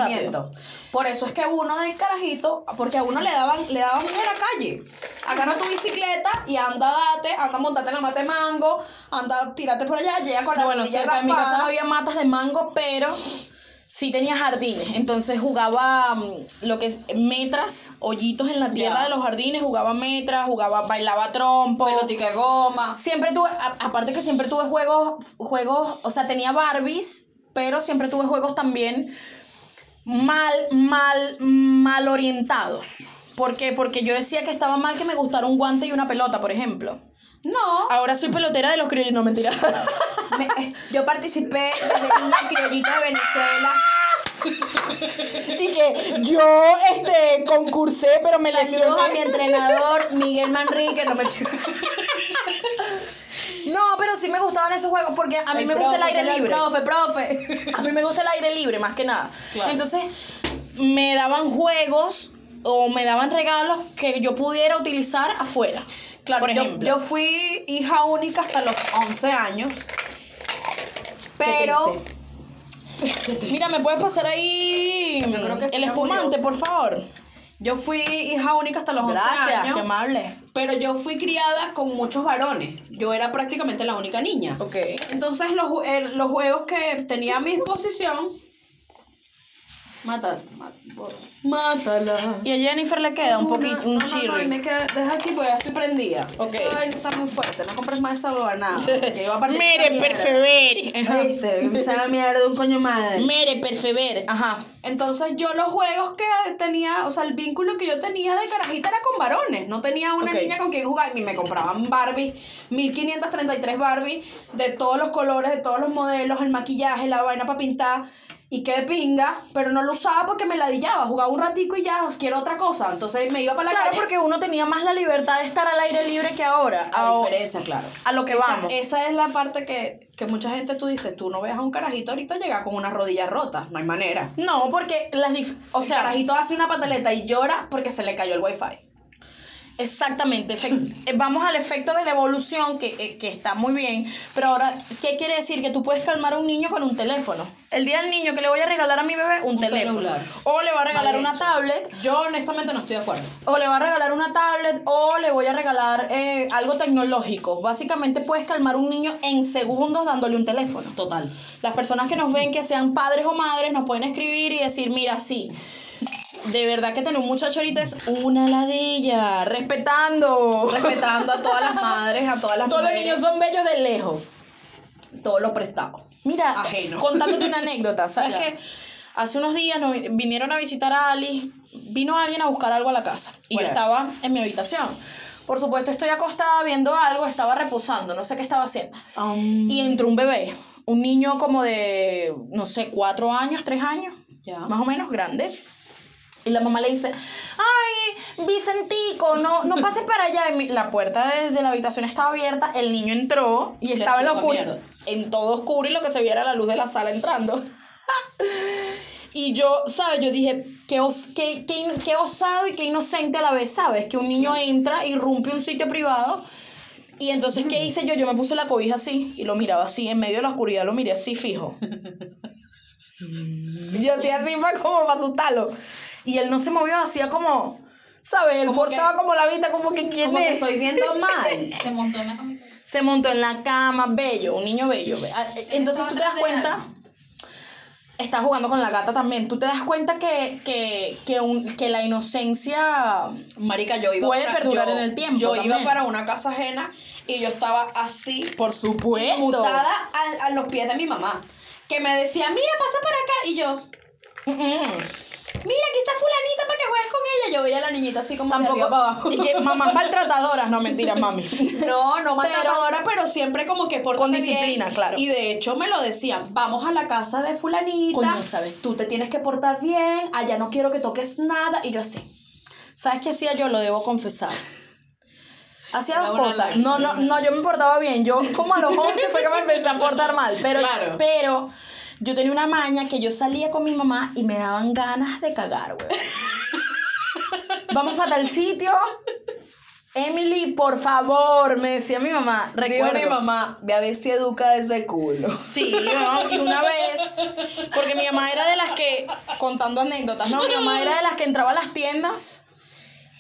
Por eso es que uno del carajito, porque a uno le daban, le daban en la calle. Agarra tu bicicleta y anda date, anda montate en la mate mango, anda tírate por allá, llega con la bueno, rodilla cerca de mi casa no había matas de mango, pero sí tenía jardines. Entonces jugaba mm, lo que es metras, hoyitos en la tierra Ya. de los jardines, jugaba metras, jugaba, bailaba trompo. pelotica de goma. Siempre tuve, a- aparte que siempre tuve juegos, juegos, o sea, tenía Barbies, pero siempre tuve juegos también mal, mal, mal orientados. ¿Por qué? Porque yo decía que estaba mal que me gustara un guante y una pelota, por ejemplo. No. Ahora soy pelotera de los criollos, no mentira. Me- yo participé desde niña en criollito de Venezuela. y que yo este concursé, pero me Saludos a mi entrenador, Miguel Manrique, no me No, pero sí me gustaban esos juegos porque a mí El me gusta el aire libre. Profe, profe. A mí me gusta el aire libre más que nada. Claro. Entonces, me daban juegos o me daban regalos que yo pudiera utilizar afuera. Claro, por ejemplo. Yo, fui hija única hasta los 11 años. Pero. Mira, ¿me puedes pasar ahí Yo creo que el espumante, por favor? Yo fui hija única hasta los 11 Gracias, años. qué amable. Pero yo fui criada con muchos varones. Yo era prácticamente la única niña. Ok. Entonces, los, eh, los juegos que tenía a mi disposición Bo- mátala. Y a Jennifer le queda un poquito, un no, no, no, chirri. me queda, deja aquí porque ya estoy prendida. Ok. Esa vaina está muy fuerte, no compres más esa nada. Que iba a partir Mire, esa. Ajá. Viste, sabe mierda de un coño madre. Mire, persevere. Ajá. Entonces yo los juegos que tenía, o sea, el vínculo que yo tenía de carajita era con varones. No tenía una Ok. niña con quien jugar. Ni me compraban Barbie, 1533 Barbie, de todos los colores, de todos los modelos, el maquillaje, la vaina para pintar. Y qué pinga, pero no lo usaba porque me ladillaba. Jugaba un ratico y ya, quiero otra cosa. Entonces me iba para la Claro, calle. porque uno tenía más la libertad de estar al aire libre que ahora. A A, diferencia, claro. a lo que Esa- vamos. Esa es la parte que, que mucha gente tú dices, tú no veas a un carajito ahorita llegar con una rodilla rota, no hay manera. No, porque las dif- o sea, el carajito hace una pataleta y llora porque se le cayó el wifi. Exactamente. eh, vamos al efecto de la evolución que, eh, que está muy bien, pero ahora ¿qué quiere decir? Que tú puedes calmar a un niño con un teléfono. El día del niño que le voy a regalar a mi bebé un, Un teléfono. celular. O le va a regalar Mal una hecho. tablet Yo honestamente no estoy de acuerdo. O le va a regalar una tablet o le voy a regalar eh, algo tecnológico. Básicamente puedes calmar a un niño en segundos dándole un teléfono. Total. Las personas que nos ven, que sean padres o madres, nos pueden escribir y decir, mira, sí, de verdad que tener un muchacho ahorita es una ladilla, respetando. Respetando a todas las madres, a todas las Todos los niños son bellos de lejos. todo lo prestado. Mira, Ajeno. contándote una anécdota, ¿sabes qué? Hace unos días nos vinieron a visitar a Alice, vino alguien a buscar algo a la casa y yo estaba en mi habitación. Por supuesto, estoy acostada viendo algo, estaba reposando, no sé qué estaba haciendo. Y entró un bebé, un niño como de, no sé, cuatro años, tres años, más o menos grande. Y la mamá le dice, ay, Vicentico, no, no pases para allá. Y mi- la puerta de, de la habitación estaba abierta, el niño entró y estaba en la supo oscuridad. mierda. En todo oscuro y lo que se viera era la luz de la sala entrando. y yo, ¿sabes? Yo dije, qué, os- qué, qué in- qué osado y qué inocente a la vez, ¿sabes? Que un niño entra, irrumpe un sitio privado. Y entonces, ¿qué hice yo? Yo me puse la cobija así y lo miraba así, en medio de la oscuridad lo miré así fijo. Yo hacía así para como para asustarlo. Y él no se movió, hacía como, ¿sabes? Él Como forzaba que- como la vista, como que quién Como que es. estoy viendo mal. Se montó en la camita. Se montó en la cama, bello, un niño bello. Be- ah, eh, Entonces tú te das cuenta, está jugando con la gata también, tú te das cuenta que, que, que, un- que la inocencia... Marica, yo iba Puede para- perdurar yo- en el tiempo Yo iba para una casa ajena y yo estaba así, Por supuesto. mutada a, a los pies de mi mamá. Que me decía, mira, pasa por acá. Y yo, Mm-mm. Mira, aquí está fulanita para que juegues con ella. Yo veía a la niñita así como de arriba para abajo. Tampoco. Y que mamás maltratadoras, no mentira, mami. No, no maltratadora, pero, siempre como que por Con disciplina, claro. Y de hecho me lo decían, vamos a la casa de fulanita, Coño, ¿sabes? tú te tienes que portar bien, allá no quiero que toques nada. Y yo así, ¿Sabes qué hacía yo? Lo debo confesar. Hacía dos cosas. No, no, no, yo me portaba bien. Yo como a los 11 fue que me empecé a portar mal. Pero, Claro. pero yo tenía una maña que yo salía con mi mamá y me daban ganas de cagar, güey. Vamos para tal sitio. Emily, por favor, me decía mi mamá. digo Recuerdo. a mi mamá, ve a ver si educa ese culo. Sí, ¿no? y una vez, porque mi mamá era de las que, contando anécdotas, ¿no? Mi mamá era de las que entraba a las tiendas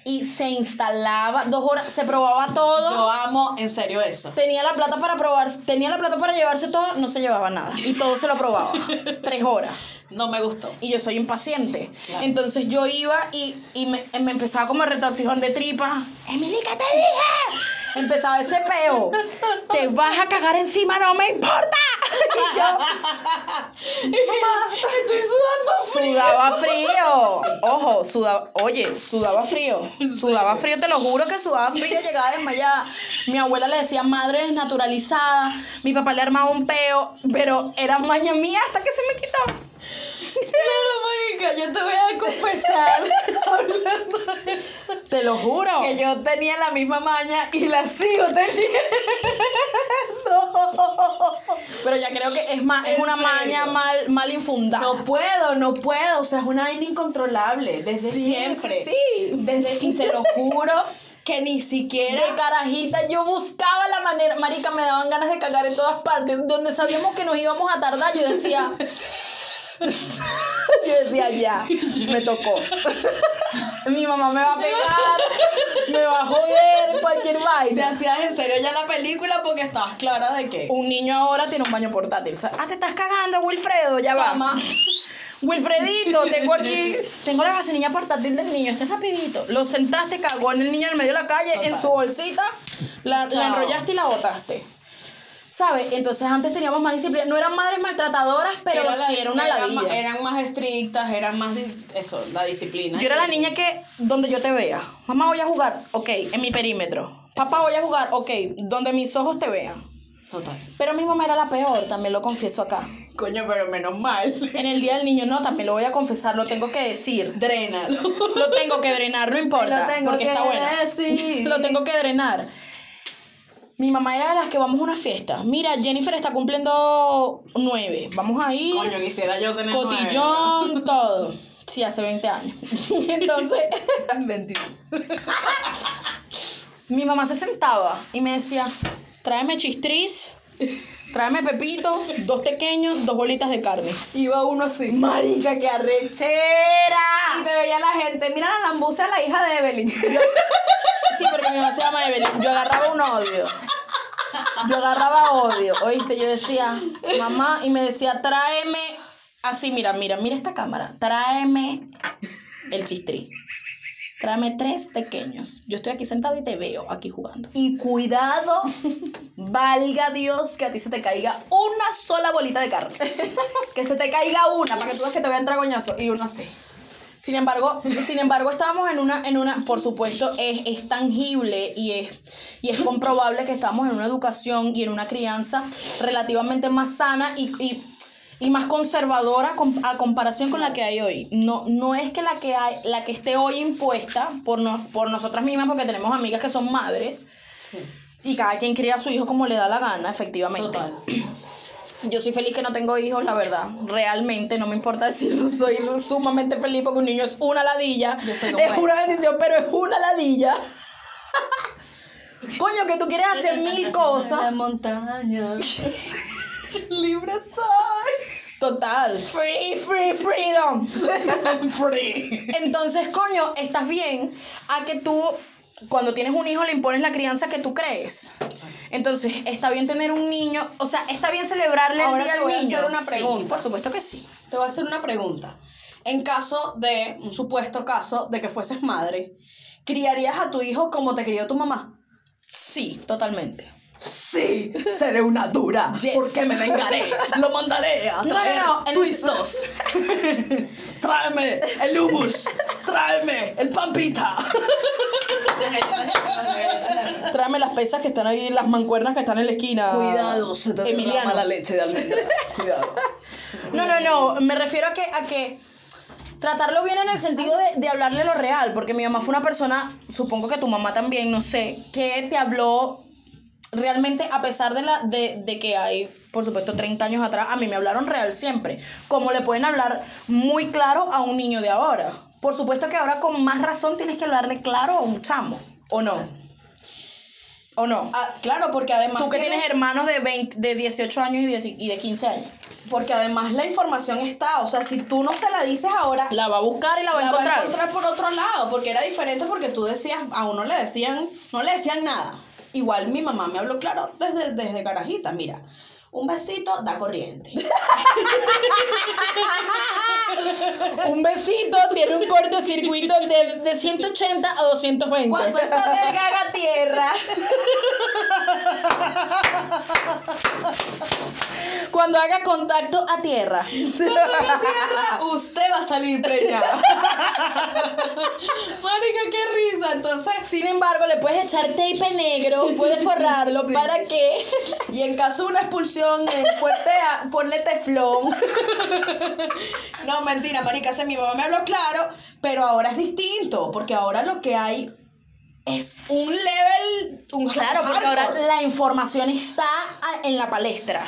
y se instalaba dos horas, se probaba todo. Yo amo en serio eso. Tenía la plata para probar, tenía la plata para llevarse todo, no se llevaba nada. Y todo se lo probaba. Tres horas. No me gustó. Y yo soy impaciente. Claro. Entonces yo iba y, y me, me empezaba como el retorcijón de tripa. Emily, ¿qué te dije? Empezaba ese peo. Te vas a cagar encima, no me importa. Y yo, Estoy sudando Sudaba frío. Ojo, sudaba. Oye, sudaba frío. Sudaba frío, te lo juro que sudaba frío, llegaba desmayada. Mi abuela le decía madre desnaturalizada. Mi papá le armaba un peo, pero era maña mía hasta que se me quitó. Claro, marica, yo te voy a confesar, hablando de eso, Te lo juro. que yo tenía la misma maña y la sigo teniendo. Pero ya creo que es más, es ¿En una serio? maña mal, mal infundada. No puedo, no puedo, o sea, es una vaina incontrolable, desde Sí, siempre. sí, sí. Desde, y se lo juro que ni siquiera... De carajita yo buscaba la manera, marica, me daban ganas de cagar en todas partes, donde sabíamos que nos íbamos a tardar, yo decía, yo decía ya, me tocó. Mi mamá me va a pegar, me va a joder, cualquier Te vaina. hacías en serio ya la película porque estabas clara de que... Un niño ahora tiene un baño portátil. o sea, ah, te estás cagando, Wilfredo, ya va. Toma. Wilfredito, tengo aquí, tengo la vacinilla portátil del niño, este es rapidito. Lo sentaste, cagó en el niño en el medio de la calle, en su bolsita, la, enrollaste y la botaste. ¿Sabes? Entonces antes teníamos más disciplina. No eran madres maltratadoras, pero Era la- sí era una eran, ladilla. eran más estrictas, eran más, eso, la disciplina. Yo era la niña que, donde yo te vea. Mamá, voy a jugar. Ok, en mi perímetro. Papá, voy a jugar. Ok, donde mis ojos te vean. Total. Pero mi mamá era la peor, también lo confieso acá. Coño, pero menos mal. En el día del niño, no, también lo voy a confesar, lo tengo que decir. Drénalo. Lo tengo que drenar, no importa. Lo tengo porque que está. Lo tengo que drenar. Mi mamá era de las que vamos a una fiesta. Mira, Jennifer está cumpliendo nueve. Vamos a ir. Coño, quisiera yo tener cotillón, todo. Sí, hace 20 años. Entonces, 21. mi mamá se sentaba y me decía, tráeme chistriz, tráeme pepito, dos pequeños, dos bolitas de carne. Iba uno así. Marica, qué arrechera. Y te veía la gente, mira la lambuza, la hija de Evelyn. Sí, porque mi mamá se llama Evelyn. Yo agarraba un odio. Yo agarraba odio. Oíste, yo decía, mamá, y me decía, tráeme. Así, mira, mira, mira esta cámara. Tráeme el chistrí. Tráeme tres pequeños. Yo estoy aquí sentado y te veo aquí jugando. Y cuidado, valga Dios que a ti se te caiga una sola bolita de carne. Que se te caiga una, para que tú veas que te vean tragoñazo. Y uno así. Sin embargo, sin embargo, estábamos en una, en una, por supuesto, es, es tangible y es, y es comprobable que estamos en una educación y en una crianza relativamente más sana y, y, y más conservadora a comparación con la que hay hoy. No, no es que la que hay, la que esté hoy impuesta por, nos- por nosotras mismas, porque tenemos amigas que son madres, y cada quien cría a su hijo como le da la gana, efectivamente. Total. Yo soy feliz que no tengo hijos, la verdad. Realmente, no me importa decirlo. Soy sumamente feliz porque un niño es una ladilla. Yo soy Es una bendición, pero es una ladilla. Coño, que tú quieres hacer mil cosas. montaña. Libre soy. Total. Free, free, freedom. Free. Entonces, coño, estás bien a que tú, cuando tienes un hijo, le impones la crianza que tú crees. Entonces, está bien tener un niño, o sea, está bien celebrarle Ahora el día te al voy a niño. hacer una Sí, pregunta. por supuesto que sí. Te voy a hacer una pregunta. En caso de, un supuesto caso de que fueses madre, ¿criarías a tu hijo como te crió tu mamá? Sí, totalmente. Sí, seré una dura. Yes. Porque me vengaré. Lo mandaré a traer no, no, twistos. tráeme el hummus. Tráeme el pampita. Tráeme las pesas que están ahí, las mancuernas que están en la esquina. Cuidado, se te Emiliano. derrama la leche de almendra. Cuidado. No, no, no. Me refiero a que, a que tratarlo bien en el sentido de, de hablarle lo real. Porque mi mamá fue una persona, supongo que tu mamá también, no sé, que te habló realmente, a pesar de, la, de, de que hay, por supuesto, 30 años atrás, a mí me hablaron real siempre. Como le pueden hablar muy claro a un niño de ahora. Por supuesto que ahora con más razón tienes que hablarle claro a un chamo. ¿O no? ¿O no? Ah, claro, porque además. Tú que tiene- tienes hermanos de, 20, de 18 años y de, y de 15 años. Porque además la información está. O sea, si tú no se la dices ahora. La va a buscar y la va a la va a encontrar. encontrar por otro lado, porque era diferente porque tú decías, a uno le decían, no le decían nada. Igual mi mamá me habló claro desde, desde carajita, mira, un besito da corriente. Un besito tiene un cortocircuito de, de 180 a 220. Cuando esa verga haga tierra, Cuando haga contacto a tierra. tierra, usted va a salir preñada. Marica, qué risa. Entonces, Sin embargo, le puedes echar tape negro, puedes forrarlo Sí. para que. y en caso de una expulsión, eh, fuerte a- ponle teflón. no, mentira, marica, ese mi mamá me habló claro, pero ahora es distinto, porque ahora lo que hay es un level, un Claro, porque ahora la información está en la palestra.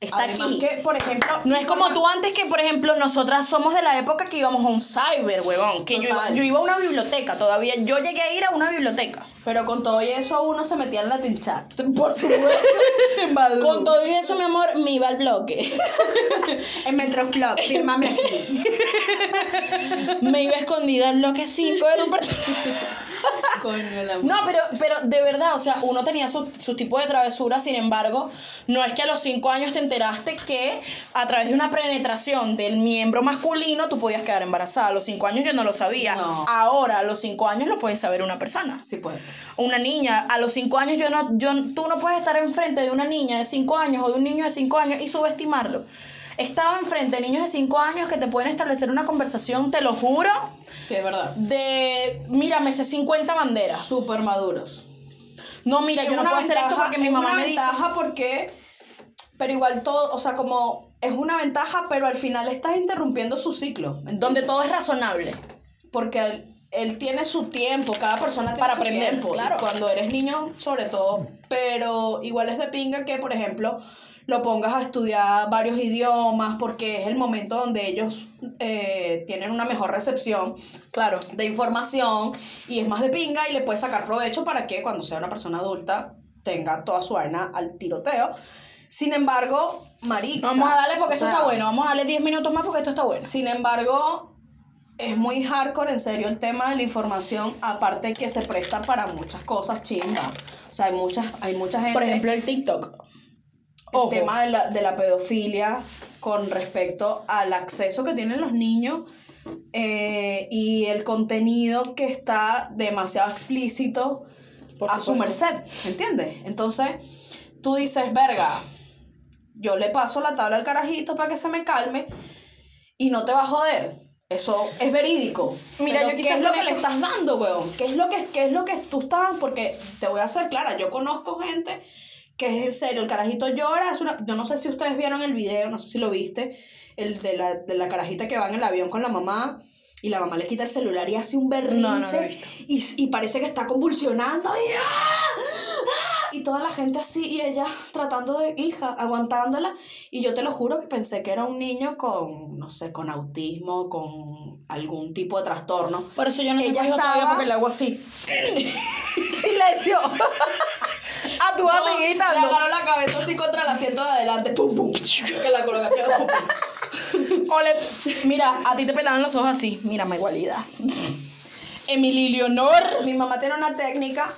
Está Además aquí. que, por ejemplo, No es como tú antes que, por ejemplo, nosotras somos de la época que íbamos a un cyber, huevón. Que yo iba, yo iba a una biblioteca todavía. Yo llegué a ir a una biblioteca. Pero con todo y eso uno se metía en Latin Chat. Por supuesto. Con todo y eso, mi amor, me iba al bloque. En Metroflop, fírmame aquí. me iba escondida al bloque 5 de Rupert. Coño, la No, pero, pero de verdad, o sea, uno tenía su, su tipo de travesura, sin embargo, no es que a los cinco años te enteraste que a través de una penetración del miembro masculino tú podías quedar embarazada. A los cinco años yo no lo sabía. No. Ahora, a los cinco años lo puede saber una persona. Sí, pues. Una niña, a los cinco años yo no, yo, tú no puedes estar enfrente de una niña de cinco años o de un niño de cinco años y subestimarlo. Estaba enfrente de niños de cinco años que te pueden establecer una conversación, te lo juro, Sí, es verdad. de, mira, me sé 50 banderas. Súper maduros. No, mira, Es yo no una puedo hacer esto porque mi mamá una me dice. ventaja porque, pero igual todo, o sea, como es una ventaja, pero al final estás interrumpiendo su ciclo. ¿entiendes? Donde todo es razonable. Porque él, él tiene su tiempo, cada persona tiene Para su aprender, tiempo, claro. Cuando eres niño, sobre todo, pero igual es de pinga que, por ejemplo, lo pongas a estudiar varios idiomas, porque es el momento donde ellos eh, tienen una mejor recepción Claro. de información y es más de pinga y le puedes sacar provecho para que cuando sea una persona adulta tenga toda su vaina al tiroteo. Sin embargo, marica. Vamos a darle porque esto sea, está bueno. Vamos a darle 10 minutos más porque esto está bueno. Sin embargo, es muy hardcore en serio el tema de la información, aparte que se presta para muchas cosas chimba. O sea, hay muchas, hay mucha gente. Por ejemplo, el TikTok. El tema de la, de la pedofilia con respecto al acceso que tienen los niños eh, y el contenido que está demasiado explícito Por a su merced, ¿entiendes? Entonces, tú dices, verga, yo le paso la tabla al carajito para que se me calme y no te va a joder. Eso es verídico. Mira, Pero yo ¿qué es lo que le estás dando, weón? ¿Qué es lo que, qué es lo que tú estás? Porque te voy a hacer clara, yo conozco gente que es en serio, el carajito llora, es una, yo no sé si ustedes vieron el video, no sé si lo viste, el de la, de la carajita que va en el avión con la mamá y la mamá le quita el celular y hace un berrinche No, no y, y parece que está convulsionando y, ¡ah! ¡ah! y toda la gente así y ella tratando de hija, aguantándola y yo te lo juro que pensé que era un niño con, no sé, con autismo, con algún tipo de trastorno. Por eso yo no Ella cogido todavía estaba- porque le hago así. Silencio. a tu No, amiga le agarró la cabeza así contra el asiento de adelante, pum, pum, que la colocación, pum, pum. O le- Mira, a ti te pelaban los ojos así. Mírame igualidad. Emily Leonor. Mi mamá tiene una técnica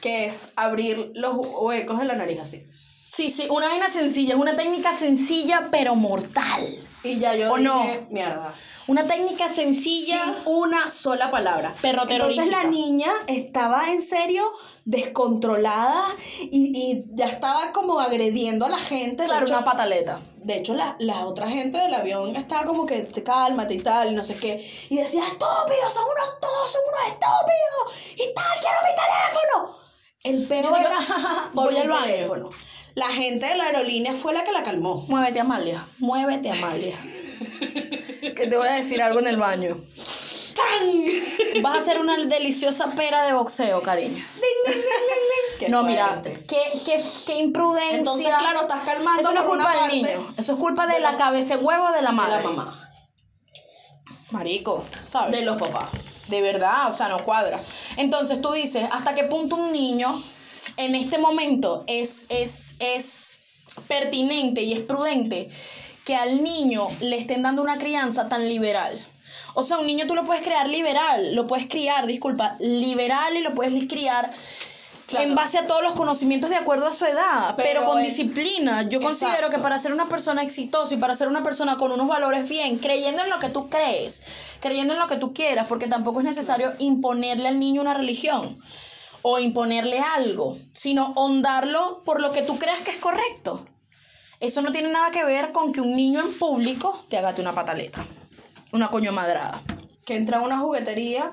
que es abrir los huecos de la nariz así. Sí, sí, una vaina sencilla. Es una técnica sencilla pero mortal. Y ya yo ¿O no? dije, mierda. Una técnica sencilla. Sin una sola palabra. Pero Entonces la niña estaba en serio descontrolada y, y ya estaba como agrediendo a la gente. Claro, hecho, una pataleta. de hecho la, la otra gente del avión estaba como que te cálmate y tal, y no sé qué. Y decía, estúpidos, son unos todos, son unos estúpidos. Y tal, quiero mi teléfono. El peor era voy al baño. La gente de la aerolínea fue la que la calmó. Muévete, Amalia. Muévete, Amalia. que te voy a decir algo en el baño. Vas a hacer una deliciosa pera de boxeo, cariño. Qué no, mira, qué, qué, qué imprudencia. Entonces, claro, estás calmando Eso no es culpa del niño. Eso es culpa de, de la, la- cabeza de huevo de la de madre. la mamá, Marico, ¿sabes? de los papás. De verdad, o sea, no cuadra. Entonces tú dices, ¿hasta qué punto un niño en este momento es, es, es pertinente y es prudente que al niño le estén dando una crianza tan liberal? O sea, un niño tú lo puedes crear liberal, lo puedes criar, disculpa, liberal y lo puedes criar Claro. en base a todos los conocimientos de acuerdo a su edad, pero, Pero con es- disciplina. Yo considero que para ser una persona exitosa y para ser una persona con unos valores bien, creyendo en lo que tú crees, creyendo en lo que tú quieras, porque tampoco es necesario imponerle al niño una religión o imponerle algo, sino hondarlo por lo que tú creas que es correcto. Eso no tiene nada que ver con que un niño en público te agate una pataleta, una coño madrada. Que entra a una juguetería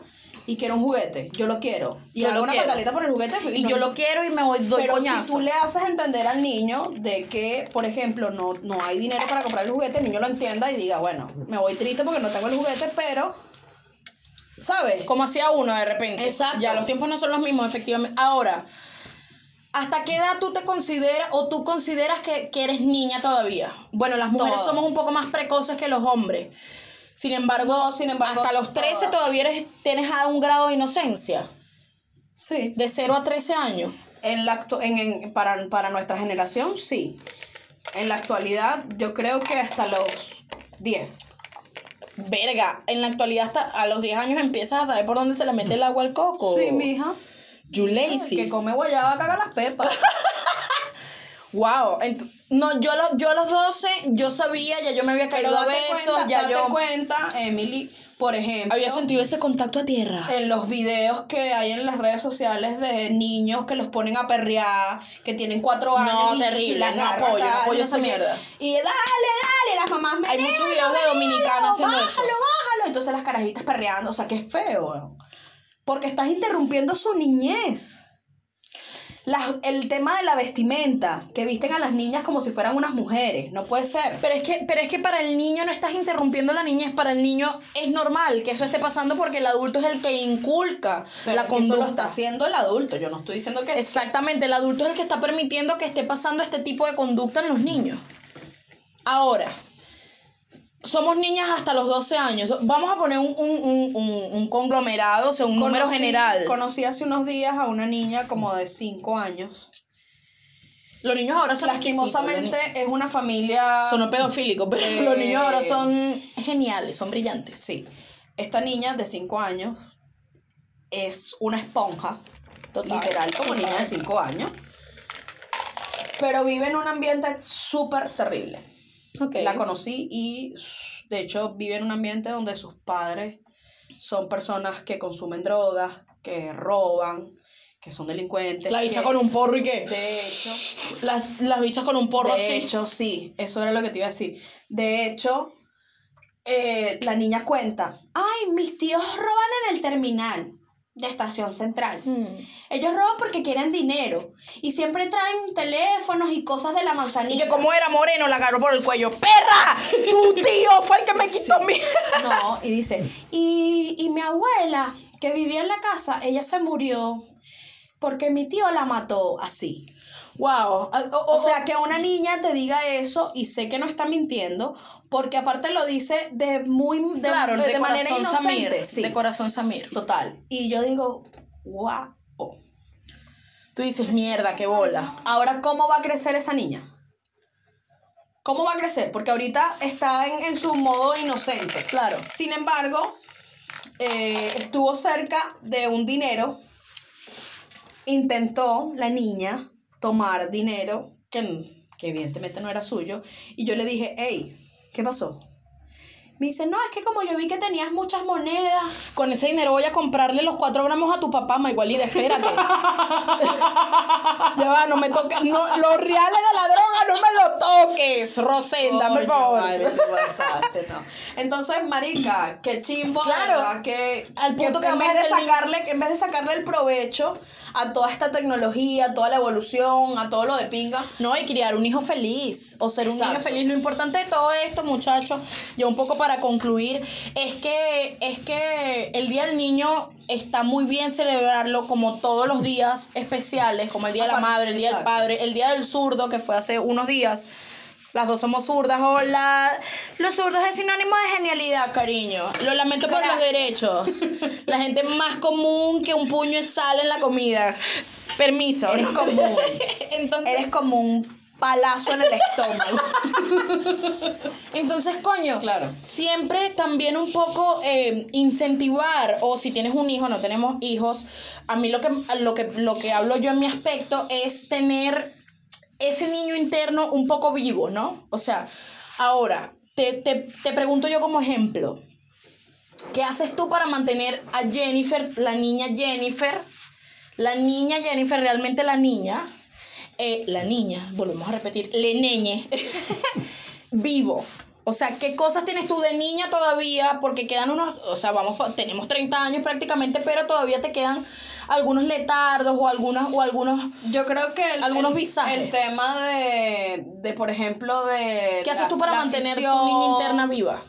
y quiere un juguete. Yo lo quiero. Y Yo hago una quiero. pataleta por el juguete. Y no- yo lo quiero y me voy, doy Pero coñazo. si tú le haces entender al niño de que, por ejemplo, no, no hay dinero para comprar el juguete, el niño lo entienda y diga, bueno, me voy triste porque no tengo el juguete, pero, ¿sabes? como hacía uno de repente. Exacto. Ya los tiempos no son los mismos, efectivamente. Ahora, ¿hasta qué edad tú te consideras o tú consideras que, que eres niña todavía? Bueno, las mujeres somos un poco más precoces que los hombres. Sin embargo, sin embargo, hasta los 13 todas. todavía eres, tienes a un grado de inocencia. Sí. De 0 a 13 años. En la en, en- para, para nuestra generación, sí. En la actualidad, yo creo que hasta los 10. verga, en la actualidad hasta a los 10 años empiezas a saber por dónde se le mete el agua al coco. Sí, mija. You lazy. Que come guayaba caga las pepas. Wow. no, yo, los- yo a los 12, yo sabía, ya yo me había caído a besos, cuenta, ya date yo cuenta, Emily, por ejemplo, había sentido ese contacto a tierra. en los videos que hay en las redes sociales de niños que los ponen a perrear, que tienen cuatro años. No, y- terrible, y la no apoyo, no apoyo esa mierda. Y dale, dale, las mamás me Hay muchos "Déjalo, videos de dominicanos haciendo eso. bájalo, bájalo. Entonces las carajitas perreando, o sea, que es feo. Porque estás interrumpiendo su niñez. El tema de la vestimenta, que visten a las niñas como si fueran unas mujeres, no puede ser. Pero es que, pero es que para el niño no estás interrumpiendo la niñez, para el niño es normal que eso esté pasando porque el adulto es el que inculca Pero la que Eso lo conducta. está haciendo el adulto, yo no estoy diciendo que... Exactamente, el adulto es el que está permitiendo que esté pasando este tipo de conducta en los niños. Ahora, somos niñas hasta los 12 años. Vamos a poner un, un, un, un- un conglomerado, o sea, un número general. Conocí hace unos días a una niña como de 5 años. Los niños ahora son Lastimosamente es una familia... Son pedofílicos, pero Eh, los niños ahora son geniales, son brillantes. Sí. Esta niña de 5 años es una esponja, Total, literal, como total. niña de 5 años. Pero vive en un ambiente súper terrible. La conocí y de hecho vive en un ambiente donde sus padres son personas que consumen drogas, que roban, que son delincuentes. La bicha que- con un porro y qué. De hecho, Las, las bichas con un porro de así. hecho, sí, eso era lo que te iba a decir. De hecho, eh, la niña cuenta, ay, mis tíos roban en el terminal de estación central. Mm. Ellos roban porque quieren dinero y siempre traen teléfonos y cosas de la manzanilla. Y que como era moreno, la agarró por el cuello. ¡Perra! ¡Tu tío fue el que me quitó mi... No, y dice, y, y mi abuela, que vivía en la casa, ella se murió porque mi tío la mató así. Wow. O sea, que una niña te diga eso y sé que no está mintiendo, porque aparte lo dice de muy de, claro, de, de, manera inocente. Samir. Sí, De corazón Samir. total. Y yo digo, wow. Tú dices, mierda, qué bola. Ahora, ¿cómo va a crecer esa niña? ¿Cómo va a crecer? Porque ahorita está en, en su modo inocente. Claro. Sin embargo, eh, estuvo cerca de un dinero. Intentó la niña tomar dinero que, que evidentemente no era suyo. Y yo le dije, hey, ¿qué pasó? Me dice, no, es que como yo vi que tenías muchas monedas. Con ese dinero voy a comprarle los 4 gramos a tu papá, Maigualida, espérate. ya va, no me toques. No, los reales de la droga no me los toques, Rosenda, por favor. no. Entonces, marica, qué chimbo, Claro. ¿verdad? Que, Al punto que en vamos vez de sacarle, en vez de sacarle el provecho a toda esta tecnología, a toda la evolución, a todo lo de pinga, No, y criar un hijo feliz o ser un niño feliz. Lo importante de todo esto, muchachos, ya un poco para concluir, es que, es que el Día del Niño está muy bien celebrarlo como todos los días especiales, como el Día de la Madre, el Día del. Padre, el Día del Zurdo, que fue hace unos días. Las dos somos zurdas, hola. Los zurdos es sinónimo de genialidad, cariño. Lo lamento por los derechos. La gente más común que un puño de sal en la comida. Permiso. Eres común. Entonces, eres como un palazo en el estómago. Entonces, coño, Claro. siempre también un poco eh, incentivar, o si tienes un hijo, no tenemos hijos, a mí lo que, lo, que, lo que hablo yo en mi aspecto es tener ese niño interno un poco vivo, ¿no? O sea, ahora, te, te, te pregunto yo como ejemplo, ¿qué haces tú para mantener a Jennifer, la niña Jennifer, la niña Jennifer, realmente la niña, eh, la niña, volvemos a repetir, le neñe, vivo. O sea, ¿qué cosas tienes tú de niña todavía? Porque quedan unos, o sea, vamos, tenemos 30 años prácticamente, pero todavía te quedan algunos letardos o algunos, o algunos, Yo creo que el, Algunos visajes. el tema de, de, por ejemplo, de... ¿qué haces tú para mantener tu afición, niña interna viva?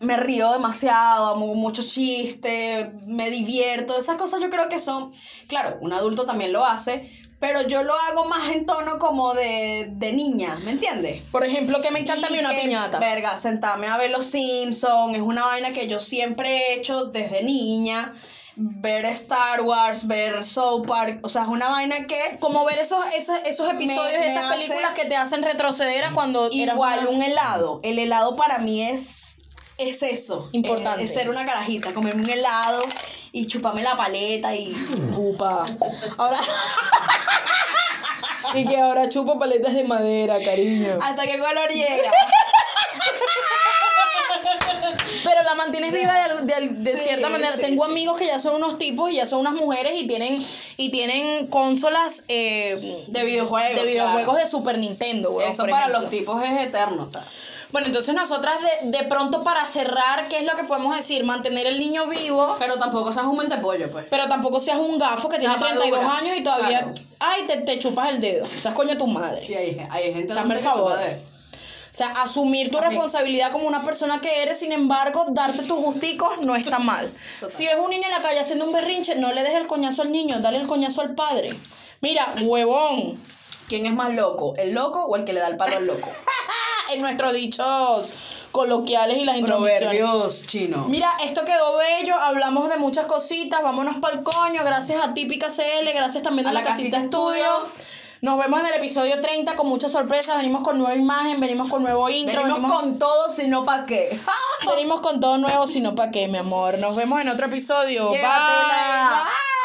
me río demasiado, hago mucho chiste, me divierto, esas cosas yo creo que son, claro, un adulto también lo hace, pero yo lo hago más en tono como de, de niña, ¿me entiendes? Por ejemplo, que me encanta a mí una piñata. Verga, sentarme a ver Los Simpsons es una vaina que yo siempre he hecho desde niña. Ver Star Wars, ver South Park, o sea, es una vaina que Como ver esos, esos, esos episodios de me esas películas que te hacen retroceder a cuando igual una- un helado. El helado para mí es es eso. Importante. Es, ser una carajita, comerme un helado y chuparme la paleta y. Upa. Ahora. y que ahora chupo paletas de madera, cariño. ¿Hasta qué color llega? Pero la mantienes viva de, de de Sí, cierta manera. sí, Tengo amigos que ya son unos tipos y ya son unas mujeres y tienen y tienen consolas eh, De videojuegos. de videojuegos claro. de Super Nintendo. weón, Eso para ejemplo. los tipos es eterno, o sea. Bueno, entonces nosotras de, de pronto para cerrar, ¿qué es lo que podemos decir? Mantener el niño vivo, Pero tampoco seas un mentepollo, pues. pero tampoco seas un gafo que tiene sea, 32 madura. años y todavía, Claro. ay, te, te chupas el dedo. O sea, coño tu madre. Sí, hay, hay gente que favor. chupa de- O sea, asumir tu responsabilidad como una persona que eres, sin embargo, darte tus gusticos no está mal. Total. Si ves un niño en la calle haciendo un berrinche, no le des el coñazo al niño, dale el coñazo al padre. Mira, huevón, ¿Quién es más loco? ¿El loco o el que le da el palo al loco? en nuestros dichos coloquiales y las. Proverbios chinos. Mira, esto quedó bello, hablamos de muchas cositas, vámonos para el coño, gracias a Típica CL, gracias también a, A la, la casita, Casita estudio. Estudio. Nos vemos en el episodio 30 con muchas sorpresas, venimos con nueva imagen, venimos con nuevo intro, Venimos con todo, sino para qué. venimos con todo nuevo, sino para qué, mi amor. Nos vemos en otro episodio. Llévatela. Bye.